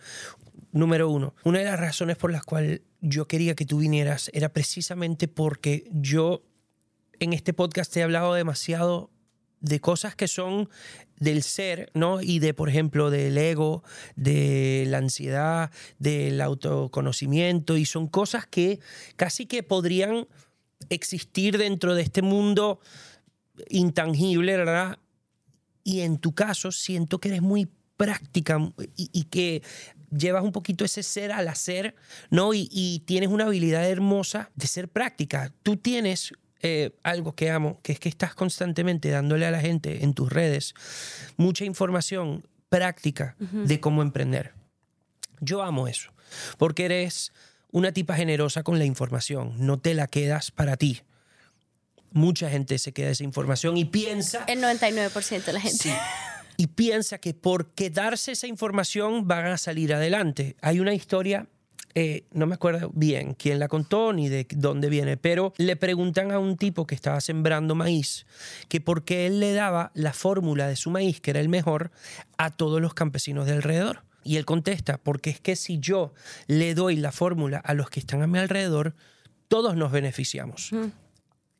Número uno, una de las razones por las cuales yo quería que tú vinieras era precisamente porque yo en este podcast he hablado demasiado de cosas que son del ser, ¿no? Y de, por ejemplo, del ego, de la ansiedad, del autoconocimiento, y son cosas que casi que podrían existir dentro de este mundo intangible, ¿verdad? Y en tu caso siento que eres muy práctica y, y que llevas un poquito ese ser al hacer, ¿no? Y, y tienes una habilidad hermosa de ser práctica. Tú tienes eh, algo que amo, que es que estás constantemente dándole a la gente en tus redes mucha información práctica de cómo emprender. Yo amo eso, porque eres una tipa generosa con la información, no te la quedas para ti. Mucha gente se queda esa información y piensa el 99% de la gente. Sí. Y piensa que por quedarse esa información van a salir adelante. Hay una historia, eh, no me acuerdo bien quién la contó ni de dónde viene, pero le preguntan a un tipo que estaba sembrando maíz que por qué él le daba la fórmula de su maíz, que era el mejor, a todos los campesinos de alrededor. Y él contesta, porque es que si yo le doy la fórmula a los que están a mi alrededor, todos nos beneficiamos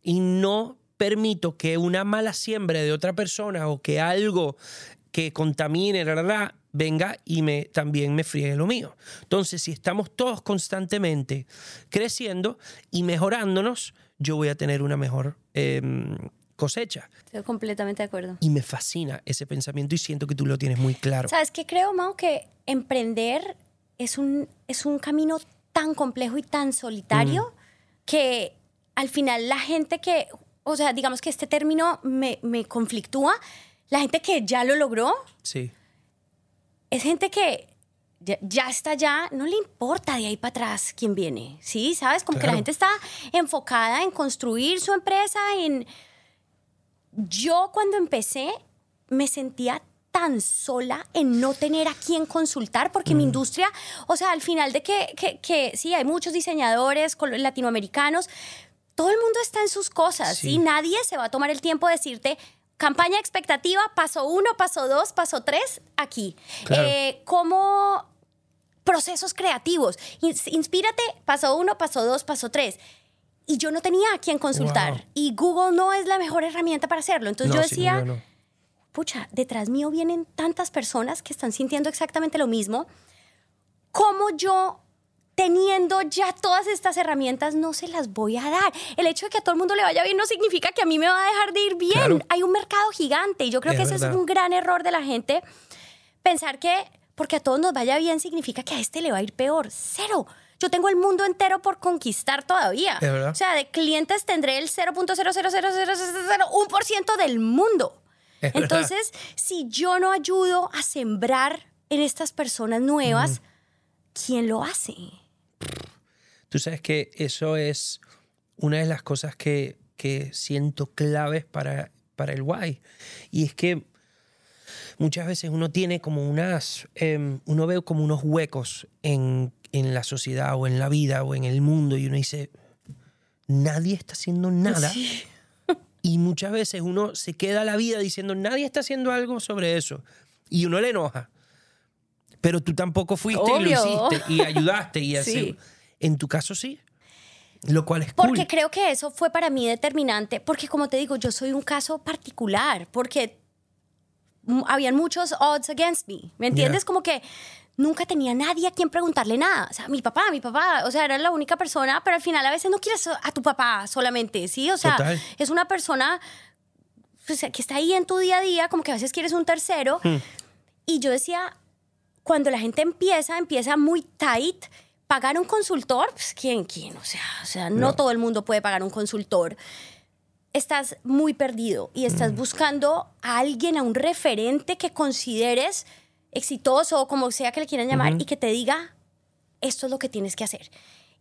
y no permito que una mala siembra de otra persona o que algo que contamine, la, la, venga y me, también me friegue lo mío. Entonces, si estamos todos constantemente creciendo y mejorándonos, yo voy a tener una mejor eh, cosecha. Estoy completamente de acuerdo. Y me fascina ese pensamiento y siento que tú lo tienes muy claro. ¿Sabes qué creo, Mao? Que emprender es un, es un camino tan complejo y tan solitario que al final la gente que, o sea, digamos que este término me, me conflictúa, la gente que ya lo logró Sí. es gente que ya, ya está allá, no le importa de ahí para atrás quién viene, ¿sí? ¿Sabes? Como que la gente está enfocada en construir su empresa, en... Yo cuando empecé me sentía tan sola en no tener a quién consultar, porque Mm. mi industria, o sea, al final de que, que, que sí, hay muchos diseñadores latinoamericanos, todo el mundo está en sus cosas, Sí. ¿sí? Nadie se va a tomar el tiempo de decirte, campaña expectativa, paso uno, paso dos, paso tres, aquí. Claro. Eh, ¿Cómo procesos creativos? Ins- Inspírate, paso uno, paso dos, paso tres. Y yo no tenía a quién consultar. Wow. Y Google no es la mejor herramienta para hacerlo. Entonces No, yo decía, no. pucha, detrás mío vienen tantas personas que están sintiendo exactamente lo mismo. ¿Cómo yo, teniendo ya todas estas herramientas, no se las voy a dar? El hecho de que a todo el mundo le vaya bien no significa que a mí me va a dejar de ir bien. Claro. Hay un mercado gigante y yo creo Es que ese es un gran error de la gente. Pensar que porque a todos nos vaya bien significa que a este le va a ir peor. Cero. Yo tengo el mundo entero por conquistar todavía. Es verdad. O sea, de clientes tendré el 0.0000001% del mundo. Es verdad. Entonces, si yo no ayudo a sembrar en estas personas nuevas, ¿quién lo hace? Tú sabes que eso es una de las cosas que, que siento claves para, para el why. Y es que muchas veces uno tiene como unas, em, uno ve como unos huecos en, en la sociedad o en la vida o en el mundo y uno dice, nadie está haciendo nada. Y muchas veces uno se queda la vida diciendo, nadie está haciendo algo sobre eso. Y uno le enoja. Pero tú tampoco fuiste y lo hiciste y ayudaste y así. En tu caso sí. Lo cual es Porque cool. creo que eso fue para mí determinante, porque como te digo, yo soy un caso particular, porque habían muchos odds against me, ¿me entiendes? Yeah. Como que nunca tenía nadie a quien preguntarle nada. O sea, mi papá, mi papá, o sea, era la única persona, pero al final a veces no quieres a tu papá solamente, ¿sí? O sea, Total. es una persona pues, que está ahí en tu día a día, como que a veces quieres un tercero. Hmm. Y yo decía, cuando la gente empieza, empieza muy tight. Pagar un consultor, pues ¿quién, quién? O sea, o sea no, No. todo el mundo puede pagar un consultor. Estás muy perdido y estás buscando a alguien, a un referente que consideres exitoso o como sea que le quieran llamar y que te diga, esto es lo que tienes que hacer.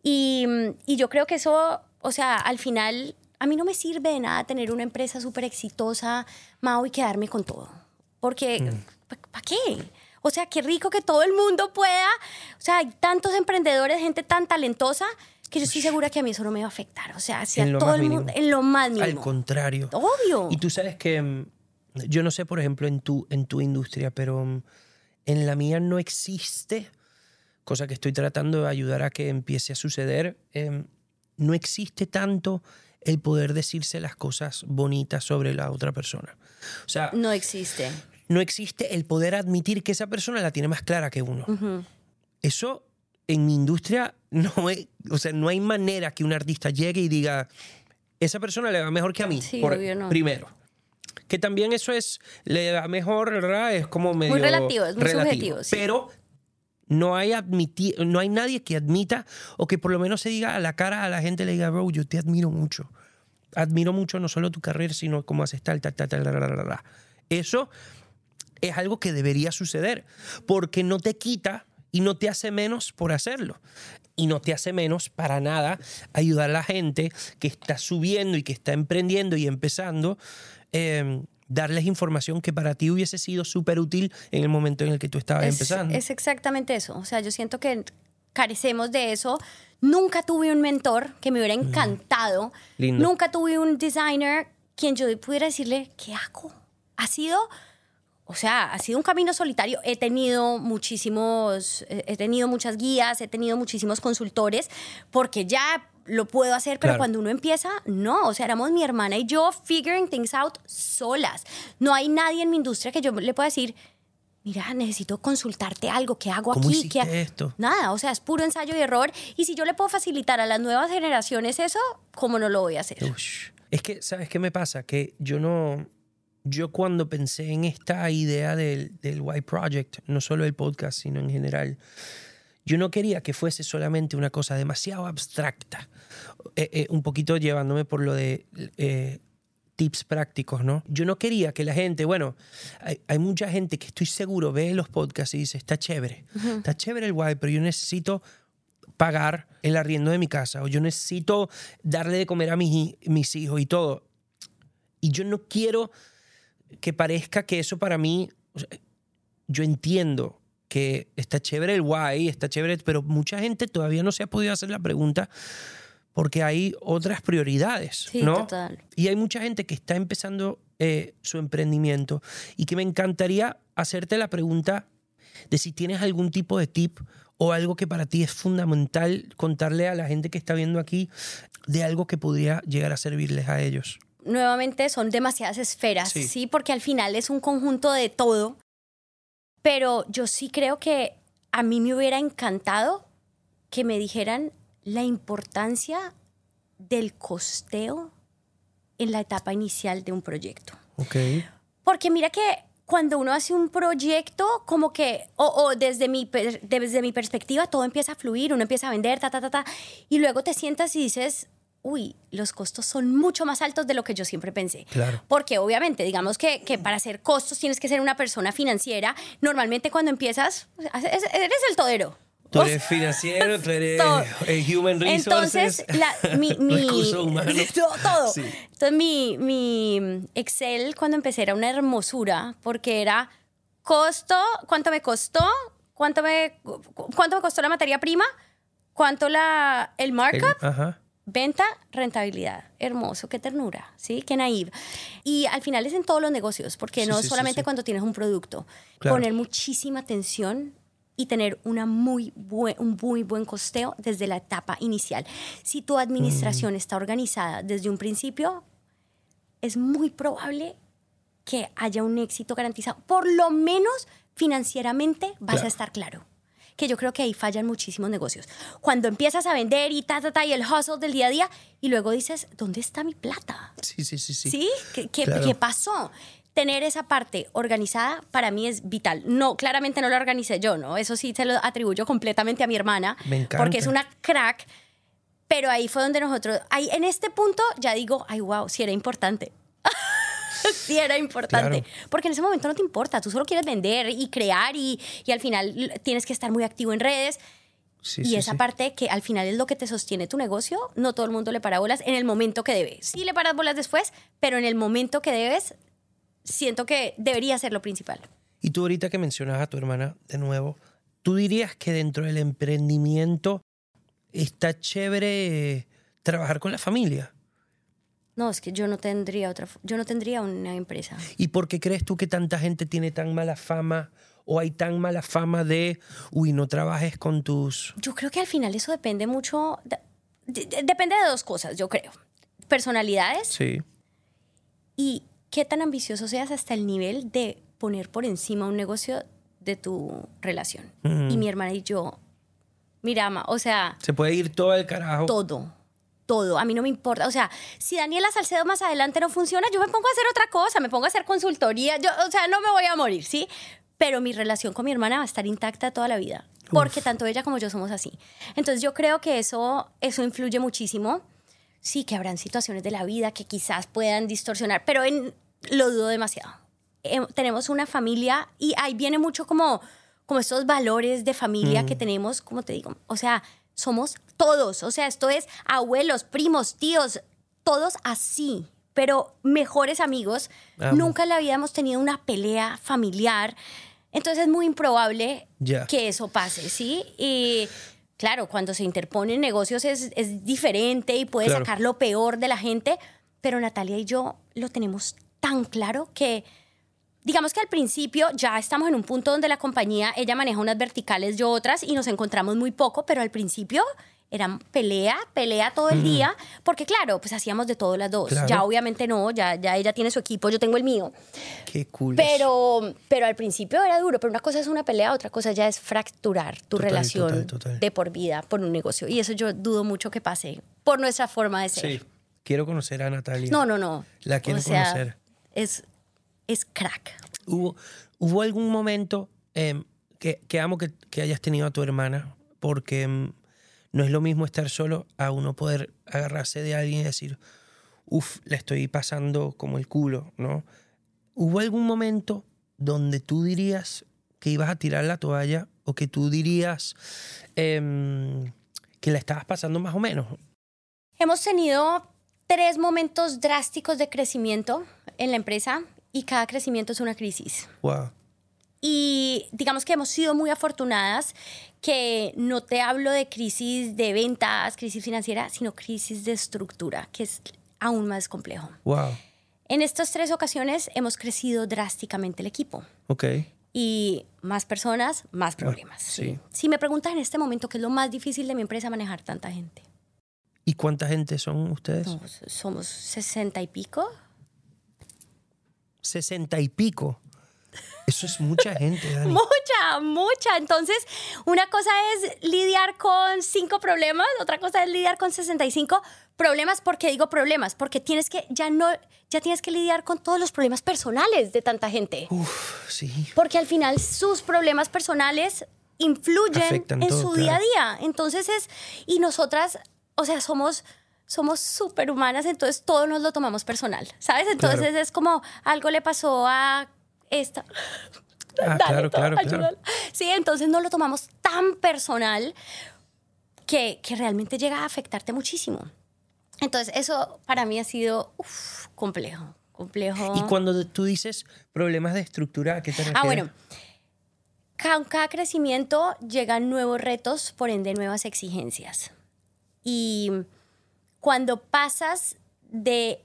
Y, mm, y yo creo que eso, o sea, al final, a mí no me sirve de nada tener una empresa súper exitosa, Mao, y quedarme con todo. Porque, ¿para qué? O sea, qué rico que todo el mundo pueda. O sea, hay tantos emprendedores, gente tan talentosa, que yo estoy segura que a mí eso no me va a afectar. O sea, si a todo el mundo, mínimo. en lo más Al mínimo. contrario. Obvio. Y tú sabes que mm, yo no sé, por ejemplo, en tu, en tu industria, pero mm, en la mía no existe, cosa que estoy tratando de ayudar a que empiece a suceder, em, no existe tanto el poder decirse las cosas bonitas sobre la otra persona. O sea, No existe. No existe el poder admitir que esa persona la tiene más clara que uno. Eso en mi industria no es, o sea, no hay manera que un artista llegue y diga, esa persona le va mejor que a mí. Sí, por- obvio no. Primero. Que también eso es, le va mejor, ¿verdad? Es como medio relativo, es muy subjetivo, sí. Pero no hay, admiti- no hay nadie que admita o que por lo menos se diga a la cara a la gente, le diga, bro, yo te admiro mucho. Admiro mucho no solo tu carrera, sino cómo haces tal, tal, tal, tal, la, la, la. Eso es algo que debería suceder, porque no te quita y no te hace menos por hacerlo. Y no te hace menos para nada ayudar a la gente que está subiendo y que está emprendiendo y empezando, eh, darles información que para ti hubiese sido súper útil en el momento en el que tú estabas Es, empezando. es exactamente eso. O sea, yo siento que carecemos de eso. Nunca tuve un mentor que me hubiera encantado. Mm. Lindo. Nunca tuve un designer quien yo pudiera decirle, ¿qué hago? Ha sido, o sea, ha sido un camino solitario. He tenido muchísimos, eh, he tenido muchas guías, he tenido muchísimos consultores, porque ya lo puedo hacer, pero Claro. cuando uno empieza, no. O sea, éramos mi hermana y yo figuring things out solas. No hay nadie en mi industria que yo le pueda decir, mira, necesito consultarte algo, ¿qué hago ¿Cómo aquí? ¿Qué ha-?" esto? Nada, o sea, es puro ensayo y error. Y si yo le puedo facilitar a las nuevas generaciones eso, ¿cómo no lo voy a hacer? Ush. Es que, ¿sabes qué me pasa? Que yo no. Yo cuando pensé en esta idea del, del Y Project, no solo el podcast, sino en general, yo no quería que fuese solamente una cosa demasiado abstracta. Eh, eh, un poquito llevándome por lo de eh, tips prácticos, ¿no? Yo no quería que la gente, bueno, hay, hay mucha gente que estoy seguro ve los podcasts y dice, está chévere, está chévere el Y, pero yo necesito pagar el arriendo de mi casa o yo necesito darle de comer a mis, mis hijos y todo. Y yo no quiero que parezca que eso para mí, o sea, yo entiendo que está chévere el guay, está chévere, pero mucha gente todavía no se ha podido hacer la pregunta porque hay otras prioridades, Sí, ¿no? total. Y hay mucha gente que está empezando eh, su emprendimiento y que me encantaría hacerte la pregunta de si tienes algún tipo de tip o algo que para ti es fundamental contarle a la gente que está viendo aquí de algo que podría llegar a servirles a ellos. Nuevamente son demasiadas esferas, Sí. sí. Porque al final es un conjunto de todo. Pero yo sí creo que a mí me hubiera encantado que me dijeran la importancia del costeo en la etapa inicial de un proyecto. Ok. Porque mira que cuando uno hace un proyecto, como que, o, o desde, mi, desde mi perspectiva, todo empieza a fluir, uno empieza a vender, ta, ta, ta, ta, y luego te sientas y dices, uy, los costos son mucho más altos de lo que yo siempre pensé. Claro. Porque obviamente, digamos que, que para hacer costos tienes que ser una persona financiera. Normalmente cuando empiezas, eres el todero. Tú eres financiero, tú eres human resources. Entonces, la- mi, mi- todo. todo. Sí. Entonces, mi, mi Excel cuando empecé era una hermosura porque era costo, cuánto me costó, cuánto me, cu- cuánto me costó la materia prima, cuánto la, el El- markup, ajá. Venta, rentabilidad. Hermoso, qué ternura, ¿sí? Qué naive. Y al final es en todos los negocios, porque Sí, no sí, solamente sí. cuando tienes un producto. Claro. Poner muchísima atención y tener una muy buen, un muy buen costeo desde la etapa inicial. Si tu Mm. administración está organizada desde un principio, es muy probable que haya un éxito garantizado. Por lo menos financieramente vas Claro. a estar claro. Que yo creo que ahí fallan muchísimos negocios. Cuando empiezas a vender y ta, ta, ta, y el hustle del día a día, y luego dices, ¿dónde está mi plata? Sí, sí, sí, sí. ¿Sí? ¿Qué, qué- Claro. qué pasó? Tener esa parte organizada para mí es vital. No, claramente no la organicé yo, ¿no? Eso sí se lo atribuyo completamente a mi hermana. Me encanta. Porque es una crack. Pero ahí fue donde nosotros, ahí en este punto ya digo, ay, wow, sí era importante. sí era importante. Claro. Porque en ese momento no te importa, tú solo quieres vender y crear y, y al final tienes que estar muy activo en redes. Sí, y sí, esa sí. parte que al final es lo que te sostiene tu negocio, no todo el mundo le para bolas en el momento que debe. Sí le paras bolas después, pero en el momento que debes, siento que debería ser lo principal. Y tú ahorita que mencionas a tu hermana de nuevo, ¿tú dirías que dentro del emprendimiento está chévere eh, trabajar con la familia? No, es que yo no tendría otra, yo no tendría una empresa. ¿Y por qué crees tú que tanta gente tiene tan mala fama o hay tan mala fama de, uy, no trabajes con tus... Yo creo que al final eso depende mucho, de- de- de- depende de dos cosas, yo creo. Personalidades Sí. y qué tan ambicioso seas hasta el nivel de poner por encima un negocio de tu relación. Y mi hermana y yo, mira, ama, o sea, Se puede ir todo al carajo. todo. Todo, a mí no me importa. O sea, si Daniela Salcedo más adelante no funciona, yo me pongo a hacer otra cosa, me pongo a hacer consultoría. Yo, o sea, no me voy a morir, ¿sí? Pero mi relación con mi hermana va a estar intacta toda la vida. Porque tanto ella como yo somos así. Entonces yo creo que eso, eso influye muchísimo. Sí, que habrán situaciones de la vida que quizás puedan distorsionar, pero en, lo dudo demasiado. Eh, tenemos una familia y ahí viene mucho como, como estos valores de familia que tenemos, como te digo, o sea, somos todos, o sea, esto es abuelos, primos, tíos, todos así, pero mejores amigos. Amo. Nunca en la vida hemos tenido una pelea familiar, entonces es muy improbable que eso pase, ¿sí? Y claro, cuando se interponen negocios es, es diferente y puede Claro. sacar lo peor de la gente, pero Natalia y yo lo tenemos tan claro que digamos que al principio ya estamos en un punto donde la compañía, ella maneja unas verticales, yo otras, y nos encontramos muy poco, pero al principio era pelea, pelea todo el día, porque claro, pues hacíamos de todo las dos. Claro. Ya obviamente no, ya, ya ella tiene su equipo, yo tengo el mío. Qué cool. Pero, pero al principio era duro, pero una cosa es una pelea, otra cosa ya es fracturar tu Total, relación total, total. de por vida por un negocio. Y eso yo dudo mucho que pase por nuestra forma de ser. Sí. Quiero conocer a Natalia. No, no, no. La quiero O sea, conocer. Es, es crack. ¿Hubo, hubo algún momento em, que, que amo que, que hayas tenido a tu hermana? Porque em, no es lo mismo estar solo a uno poder agarrarse de alguien y decir, uff, le estoy pasando como el culo, ¿no? ¿Hubo algún momento donde tú dirías que ibas a tirar la toalla o que tú dirías em, que la estabas pasando más o menos? Hemos tenido tres momentos drásticos de crecimiento en la empresa y cada crecimiento es una crisis. Wow. Y digamos que hemos sido muy afortunadas que no te hablo de crisis de ventas, crisis financiera, sino crisis de estructura, que es aún más complejo. Wow. En estas tres ocasiones hemos crecido drásticamente el equipo Ok. y más personas, más problemas. sí. Si me preguntas en este momento qué es lo más difícil de mi empresa, manejar tanta gente. ¿Y cuánta gente son ustedes? Somos, somos 60 y pico. Sesenta y pico. Eso es mucha gente, Dani. Mucha, mucha. Entonces, una cosa es lidiar con cinco problemas, otra cosa es lidiar con 65 problemas. ¿Por qué digo problemas? Porque tienes que, ya no, ya tienes que lidiar con todos los problemas personales de tanta gente. Uf, sí. Porque al final sus problemas personales influyen Afectan en todo, su claro. día a día. Entonces es, y nosotras, o sea, somos somos superhumanas, entonces todo nos lo tomamos personal, ¿sabes? Entonces Claro. es como algo le pasó a esta. Ah, Dale, claro, todo, claro, claro. Sí, entonces no lo tomamos tan personal que, que realmente llega a afectarte muchísimo. Entonces eso para mí ha sido uf, complejo, complejo. Y cuando tú dices problemas de estructura, ¿a qué te refieres? Ah, bueno. Con cada crecimiento llegan nuevos retos, por ende nuevas exigencias. Y cuando pasas de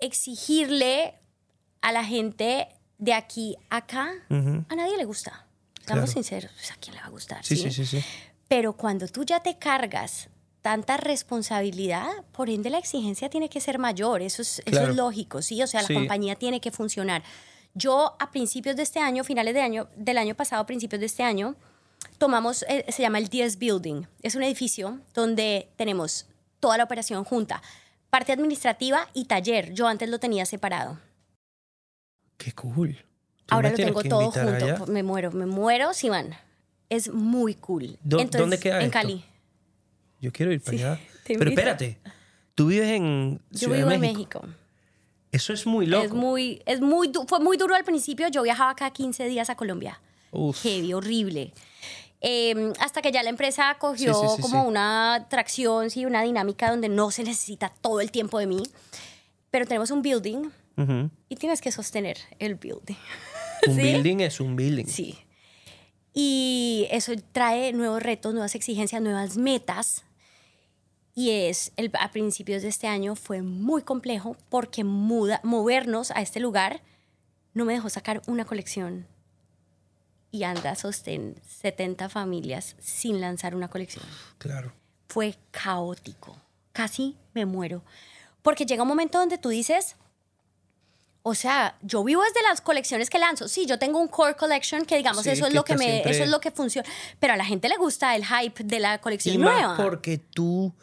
exigirle a la gente de aquí a acá, a nadie le gusta. Seamos Claro. sinceros, pues, ¿a quién le va a gustar? Sí, sí, sí, sí. Pero cuando tú ya te cargas tanta responsabilidad, por ende la exigencia tiene que ser mayor, eso es, eso Claro. es lógico, ¿sí? O sea, la Sí. compañía tiene que funcionar. Yo a principios de este año, finales de año, del año pasado, principios de este año, tomamos, eh, se llama el DS Building. Es un edificio donde tenemos toda la operación junta, parte administrativa y taller. Yo antes lo tenía separado. Qué cool. Ahora lo tengo todo junto. allá. Me muero, me muero si van. Es muy cool. ¿Dó- Entonces, dónde queda En esto? Cali. Yo quiero ir para Sí, allá. Pero espérate, tú vives en Yo Ciudad vivo de en México. Eso es muy loco. Es muy, es muy, fue muy duro al principio. Yo viajaba cada 15 días a Colombia. Uf. Heavy, horrible. Eh, hasta que ya la empresa cogió Sí, sí, sí, como una tracción, sí, una dinámica donde no se necesita todo el tiempo de mí. Pero tenemos un building Ujú. y tienes que sostener el building. Un building es un building. Sí. Y eso trae nuevos retos, nuevas exigencias, nuevas metas. Y es, el, a principios de este año fue muy complejo porque muda, movernos a este lugar no me dejó sacar una colección. Y anda, sostén 70 familias sin lanzar una colección. Claro. Fue caótico. Casi me muero. Porque llega un momento donde tú dices, o sea, yo vivo desde las colecciones que lanzo. Sí, yo tengo un core collection que digamos Sí, eso es que lo que me siempre- eso es lo que funciona, pero a la gente le gusta el hype de la colección Y nueva. más porque tú,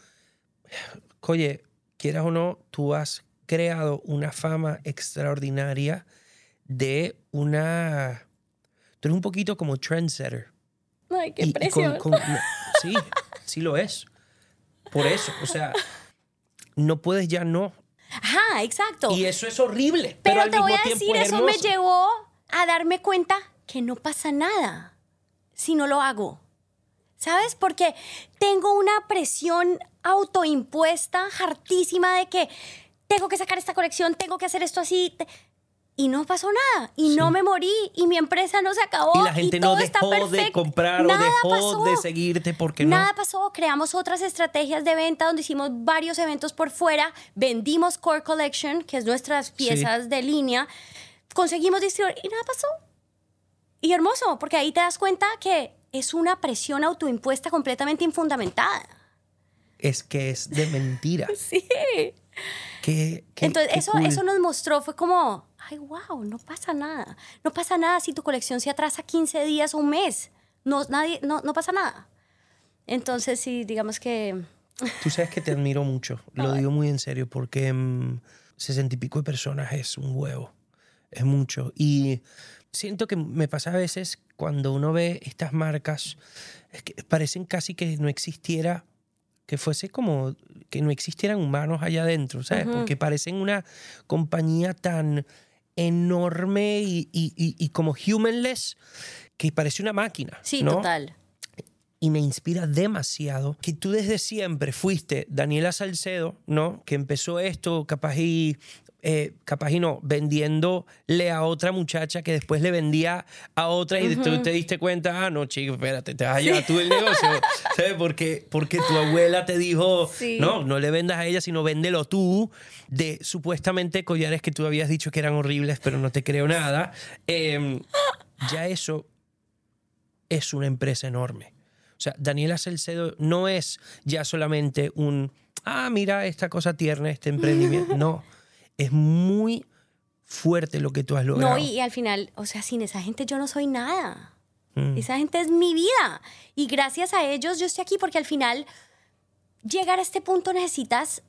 oye, quieras o no, tú has creado una fama extraordinaria de una... Tú eres un poquito como trendsetter. Ay, qué Y- y con- presión. con- no, sí, sí lo es. Por eso, o sea, no puedes ya no. Ajá, exacto. Y eso es horrible. Pero, Pero, al te mismo voy a decir, es eso me llevó a darme cuenta que no pasa nada si no lo hago. ¿Sabes? Porque tengo una presión autoimpuesta, hartísima de que tengo que sacar esta colección, tengo que hacer esto así. te- Y no pasó nada. Y no me morí. Y mi empresa no se acabó. Y la gente no todo dejó de perfecto. comprar Nada o dejó pasó. de seguirte porque no. Nada pasó, creamos otras estrategias de venta donde hicimos varios eventos por fuera, vendimos Core Collection, que es nuestras piezas de línea, conseguimos distribuir y nada pasó. Y hermoso, porque ahí te das cuenta que es una presión autoimpuesta completamente infundamentada. es que es de mentira. Sí. Qué- Entonces, eso, cool. eso nos mostró, fue como, ay, wow, no pasa nada. No pasa nada si tu colección se atrasa 15 días o un mes. No, nadie, no, no pasa nada. Entonces, sí, digamos que... Tú sabes que te admiro mucho, lo digo muy en serio, porque mm, sesenta y pico de personas es un huevo, es mucho. Y siento que me pasa a veces cuando uno ve estas marcas, es que parecen casi que no existiera, que fuese como que no existieran humanos allá adentro, ¿sabes? Porque parecen una compañía tan enorme y, y- y- y como humanless que parece una máquina. Sí, ¿no? total. y me inspira demasiado que tú desde siempre fuiste Daniela Salcedo, ¿no? Que empezó esto, capaz y, eh, capaz y no, vendiéndole a otra muchacha que después le vendía a otra y tú te diste cuenta, ah, no, chico, espérate, te vas a llevar tú el negocio, ¿sabes? Porque, porque tu abuela te dijo, Sí. no, no le vendas a ella, sino véndelo tú, de supuestamente collares que tú habías dicho que eran horribles, pero no te creo nada. Em, ya eso es una empresa enorme. O sea, Daniela Salcedo no es ya solamente un, ah, mira esta cosa tierna, este emprendimiento. No, es muy fuerte lo que tú has logrado. No, y, y al final, o sea, sin esa gente yo no soy nada. Mm. Esa gente es mi vida. Y gracias a ellos yo estoy aquí porque al final llegar a este punto necesitas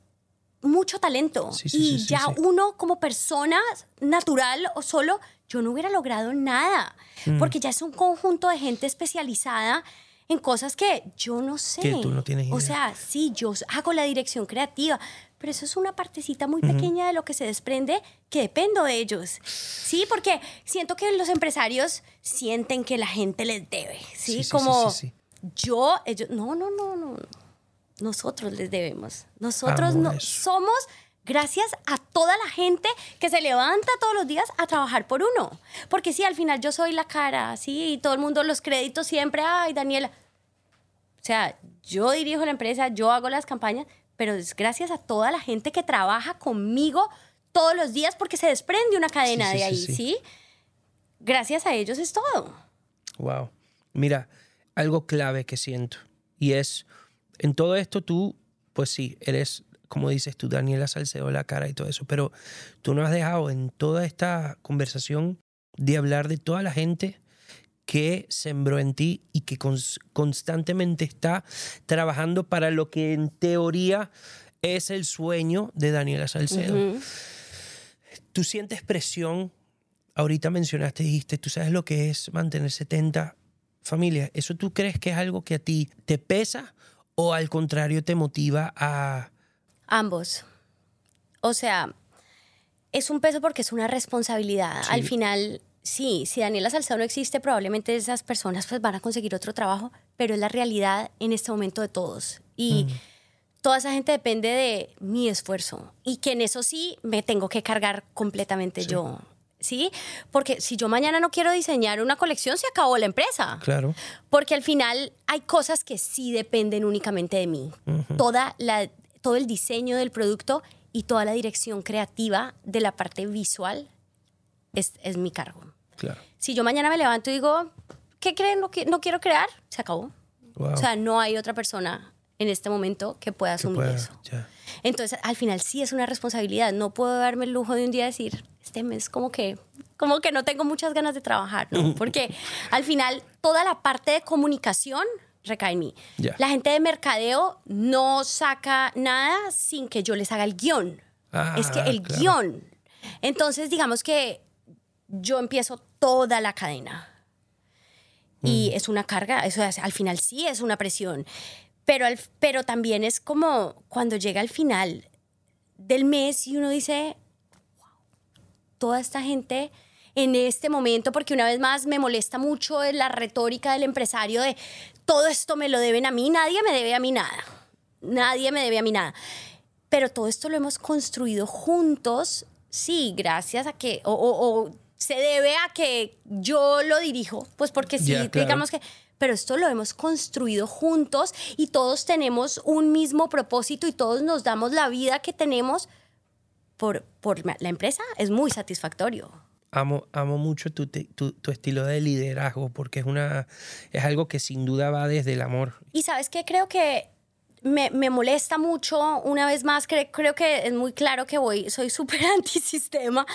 mucho talento. Sí, sí, y sí, ya uno como persona natural o solo, yo no hubiera logrado nada. Mm. Porque ya es un conjunto de gente especializada en cosas que yo no sé. Que tú no tienes O sea, sí, yo hago la dirección creativa, pero eso es una partecita muy pequeña de lo que se desprende que dependo de ellos. Sí, porque siento que los empresarios sienten que la gente les debe, ¿sí? Sí, sí, Como sí, yo, ellos, no, no, no, no. Nosotros les debemos. Nosotros no, somos gracias a toda la gente que se levanta todos los días a trabajar por uno. Porque sí, al final yo soy la cara, sí, y todo el mundo los créditos siempre, ay, Daniela. O sea, yo dirijo la empresa, yo hago las campañas, pero es gracias a toda la gente que trabaja conmigo todos los días porque se desprende una cadena Sí, de sí, ahí, sí. ¿sí? Gracias a ellos es todo. Wow. Mira, algo clave que siento. Y es, en todo esto tú, pues sí, eres, como dices tú, Daniela Salcedo, la cara y todo eso, pero tú no has dejado en toda esta conversación de hablar de toda la gente que sembró en ti y que cons- constantemente está trabajando para lo que en teoría es el sueño de Daniela Salcedo. Ujú. ¿Tú sientes presión? Ahorita mencionaste, dijiste, tú sabes lo que es mantener 70 familias. ¿Eso tú crees que es algo que a ti te pesa o al contrario te motiva a... Ambos. O sea, es un peso porque es una responsabilidad. Sí. Al final, sí, si Daniela Salcedo no existe, probablemente esas personas pues van a conseguir otro trabajo, pero es la realidad en este momento de todos. Y toda esa gente depende de mi esfuerzo. Y que en eso sí me tengo que cargar completamente yo. ¿Sí? Porque si yo mañana no quiero diseñar una colección, se acabó la empresa. Claro. Porque al final hay cosas que sí dependen únicamente de mí. Toda la, todo el diseño del producto y toda la dirección creativa de la parte visual es, es mi cargo. Claro. Si yo mañana me levanto y digo, ¿qué creen? No, no quiero crear, se acabó. Wow. O sea, no hay otra persona en este momento que pueda Que asumir pueda- eso. ya. Entonces, al final sí es una responsabilidad. No puedo darme el lujo de un día decir, este mes como que, como que no tengo muchas ganas de trabajar, ¿no? Porque al final toda la parte de comunicación recae en mí. Ya. La gente de mercadeo no saca nada sin que yo les haga el guion. Ah, es que el claro. guion. Entonces, digamos que yo empiezo toda la cadena. Y Mm. es una carga, eso es- al final sí es una presión. Pero, al- pero también es como cuando llega al final del mes y uno dice, "Wow, toda esta gente en este momento, porque una vez más me molesta mucho la retórica del empresario de todo esto me lo deben a mí, nadie me debe a mí nada, nadie me debe a mí nada. Pero todo esto lo hemos construido juntos, sí, gracias a que, o, o- o se debe a que yo lo dirijo, pues porque sí, Ya, claro. digamos que, pero esto lo hemos construido juntos y todos tenemos un mismo propósito y todos nos damos la vida que tenemos por, por la empresa, es muy satisfactorio. Amo, amo mucho tu, tu, tu estilo de liderazgo porque es, una, es algo que sin duda va desde el amor. Y sabes qué, creo que me, me molesta mucho, una vez más, cre- creo que es muy claro que voy, soy súper antisistema,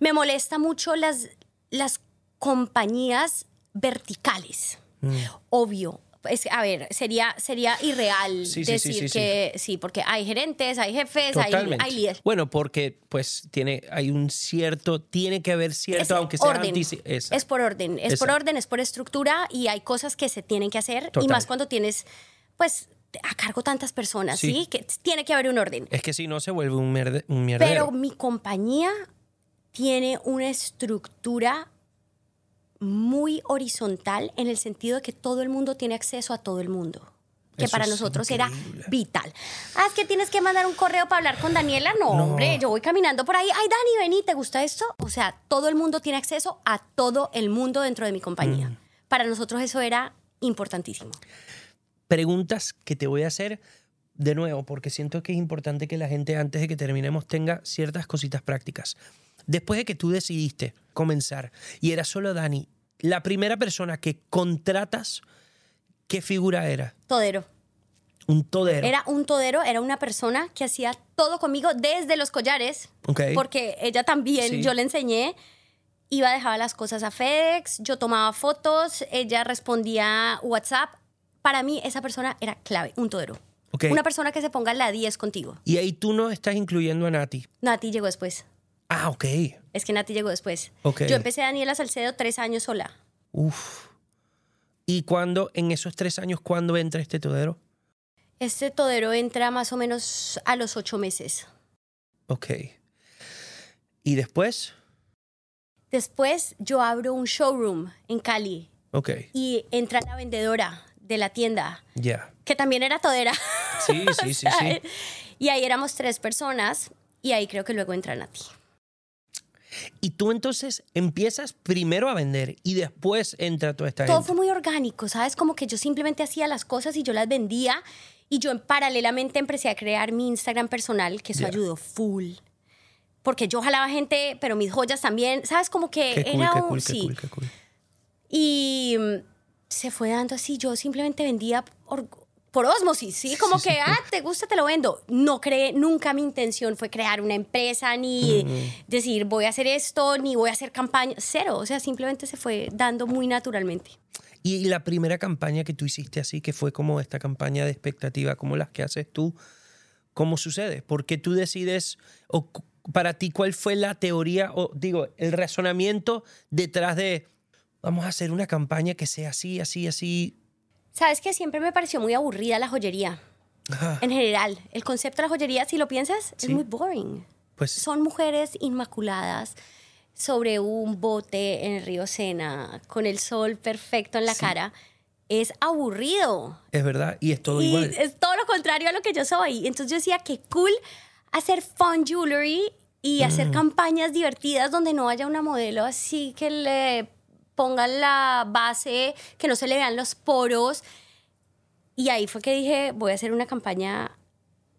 me molesta mucho las, las compañías verticales. Mm. Obvio. Es, a ver, sería, sería irreal Sí, decir sí, sí. que sí. porque hay gerentes, hay jefes, hay, Totalmente. hay líderes. Bueno, porque pues tiene, hay un cierto, tiene que haber cierto, Es aunque sea orden. Es por orden, es por orden, es por estructura y hay cosas que se tienen que hacer y más cuando tienes, pues, a cargo tantas personas, Sí. ¿sí? Que tiene que haber un orden. Es que si no se vuelve un, merde- un mierdero. Pero mi compañía tiene una estructura muy horizontal en el sentido de que todo el mundo tiene acceso a todo el mundo. Que Eso para nosotros increíble. era vital. Ah, es que tienes que mandar un correo para hablar con Daniela. No, No. hombre, yo voy caminando por ahí. Ay, Dani, vení, ¿te gusta esto? O sea, todo el mundo tiene acceso a todo el mundo dentro de mi compañía. Mm. Para nosotros eso era importantísimo. Preguntas que te voy a hacer de nuevo, porque siento que es importante que la gente antes de que terminemos tenga ciertas cositas prácticas. Después de que tú decidiste comenzar y era solo Dani, la primera persona que contratas, ¿qué figura era? Todero. Un todero. Era un todero, era una persona que hacía todo conmigo desde los collares, Ok. porque ella también, Sí. yo le enseñé, iba, dejaba las cosas a FedEx, yo tomaba fotos, ella respondía WhatsApp. Para mí esa persona era clave, un todero. Una persona que se ponga la 10 contigo. Y ahí tú no estás incluyendo a Nati. Nati llegó después. Ah, ok. Es que Nati llegó después. Ok. Yo empecé Daniela Salcedo tres años sola. Uf. ¿Y cuándo, en esos tres años, cuándo entra este todero? Este todero entra más o menos a los ocho meses. Ok. ¿Y después? Después yo abro un showroom en Cali Ok. y entra la vendedora de la tienda, Ya. que también era todera. Sí, sí, sí, sí. Y ahí éramos tres personas y ahí creo que luego entra Nati. Y tú entonces empiezas primero a vender y después entra toda esta Todo gente. fue muy orgánico, ¿sabes? Como que yo simplemente hacía las cosas y yo las vendía y yo paralelamente empecé a crear mi Instagram personal, que eso Ya. ayudó full. Porque yo jalaba gente, pero mis joyas también, ¿sabes? Como que Qué cool, era qué un- cool, qué sí. cool, qué. Y mm, se fue dando así. Yo simplemente vendía por, por osmosis, ¿sí? Como que, ah, te gusta, te lo vendo. No creé, nunca mi intención fue crear una empresa, ni decir voy a hacer esto, ni voy a hacer campaña. Cero. O sea, simplemente se fue dando muy naturalmente. Y la primera campaña que tú hiciste así, que fue como esta campaña de expectativa, como las que haces tú, ¿cómo sucede? ¿Por qué tú decides, o para ti, cuál fue la teoría, o digo, el razonamiento detrás de, vamos a hacer una campaña que sea así, así, así? Sabes que siempre me pareció muy aburrida la joyería. En general, el concepto de la joyería, si lo piensas, Sí. es muy boring. pues Son mujeres inmaculadas sobre un bote en el río Sena, con el sol perfecto en la cara. Es aburrido. es verdad, y es todo y igual. es todo lo contrario a lo que yo soy. Entonces yo decía, qué cool hacer fun jewelry y hacer campañas divertidas donde no haya una modelo así que le pongan la base, que no se le vean los poros. Y ahí fue que dije, voy a hacer una campaña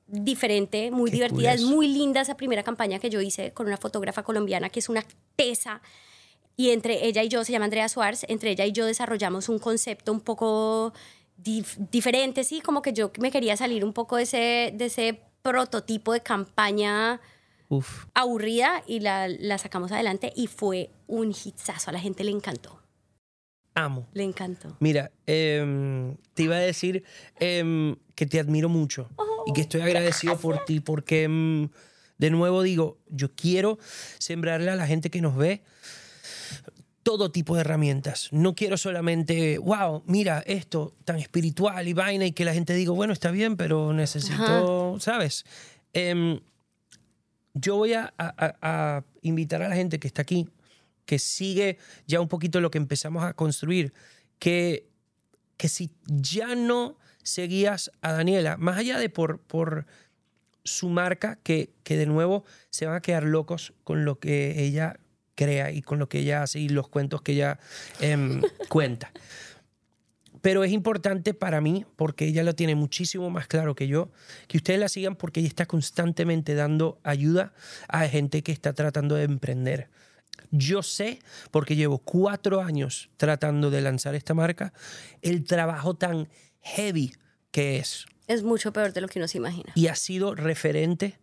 diferente, muy Qué divertida. Es cool eso. muy linda esa primera campaña que yo hice con una fotógrafa colombiana que es una tesa. Y entre ella y yo, se llama Andrea Suárez, entre ella y yo desarrollamos un concepto un poco dif- diferente, sí, como que yo me quería salir un poco de ese, de ese prototipo de campaña Uf. aburrida y la, la sacamos adelante y fue un hitazo. A la gente le encantó, Amo. le encantó. Mira, em, te iba a decir em, que te admiro mucho y que estoy agradecido por ti porque, em, de nuevo digo, yo quiero sembrarle a la gente que nos ve todo tipo de herramientas. No quiero solamente, wow, mira esto tan espiritual y vaina y que la gente diga, bueno, está bien, pero necesito, ¿sabes? Em, yo voy a, invitar a la gente que está aquí, que sigue ya un poquito lo que empezamos a construir, que, que si ya no seguías a Daniela, más allá de por, por su marca, que, que de nuevo se van a quedar locos con lo que ella crea y con lo que ella hace y los cuentos que ella em, cuenta. Pero es importante para mí, porque ella lo tiene muchísimo más claro que yo, que ustedes la sigan porque ella está constantemente dando ayuda a gente que está tratando de emprender. Yo sé, porque llevo cuatro años tratando de lanzar esta marca, el trabajo tan heavy que es. Es mucho peor de lo que uno se imagina. y ha sido referente,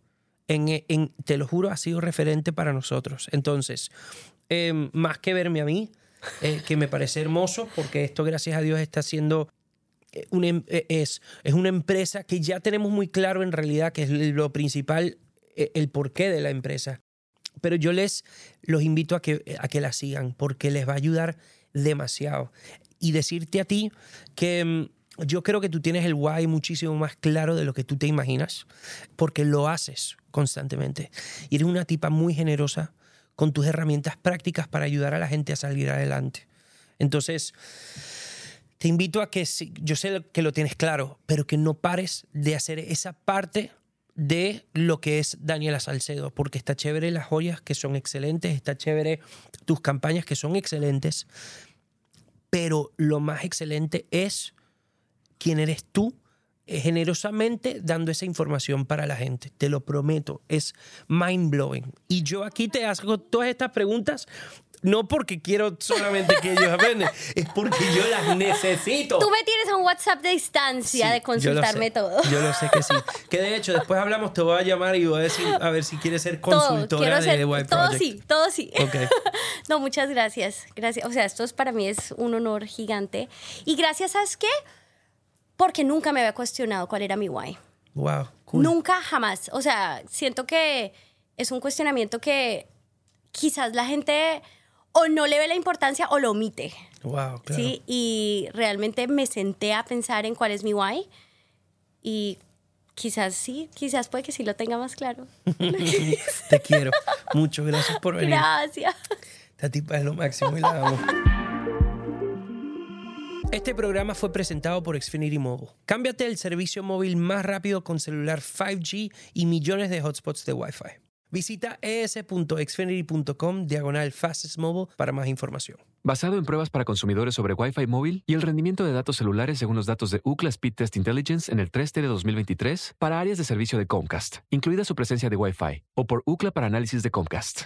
en, en- te lo juro, ha sido referente para nosotros. Entonces, eh, más que verme a mí, eh, que me parece hermoso, porque esto, gracias a Dios, está siendo eh, una, em- eh, es, es una empresa que ya tenemos muy claro en realidad que es lo principal, el porqué de la empresa. Pero yo les los invito a que, a que la sigan porque les va a ayudar demasiado. Y decirte a ti que mm, yo creo que tú tienes el why muchísimo más claro de lo que tú te imaginas porque lo haces constantemente. Y eres una tipa muy generosa con tus herramientas prácticas para ayudar a la gente a salir adelante. Entonces, te invito a que, yo sé que lo tienes claro, pero que no pares de hacer esa parte de lo que es Daniela Salcedo, porque está chévere las joyas que son excelentes, está chévere tus campañas que son excelentes, pero lo más excelente es quién eres tú generosamente dando esa información para la gente. Te lo prometo, es mind blowing. Y yo aquí te hago todas estas preguntas no porque quiero solamente que ellos aprendan, es porque yo las necesito. Tú me tienes un WhatsApp de distancia Sí, de consultarme yo todo. Yo lo sé que sí. Que de hecho, después hablamos, te voy a llamar y voy a decir a ver si quieres ser todo, consultora quiero de hacer, The White todo Project. sí, todo sí. Ok. No, muchas gracias. Gracias. O sea, esto es, para mí es un honor gigante. Y gracias, ¿sabes qué? Porque nunca me había cuestionado cuál era mi why. Wow, cool. Nunca, jamás. O sea, siento que es un cuestionamiento que quizás la gente o no le ve la importancia o lo omite. Wow, claro. ¿sí? Y realmente me senté a pensar en cuál es mi why. Y quizás sí, quizás puede que sí lo tenga más claro. Te quiero. Muchas gracias por venir. Gracias. Esta tipa es lo máximo y la amo. Este programa fue presentado por Xfinity Mobile. Cámbiate el servicio móvil más rápido con celular 5G y millones de hotspots de Wi-Fi. Visita es.xfinity.com diagonal fastest mobile para más información. Basado en pruebas para consumidores sobre Wi-Fi móvil y el rendimiento de datos celulares según los datos de UCLA Speed Test Intelligence en el 3T de 2023 para áreas de servicio de Comcast, incluida su presencia de Wi-Fi, o por UCLA para análisis de Comcast.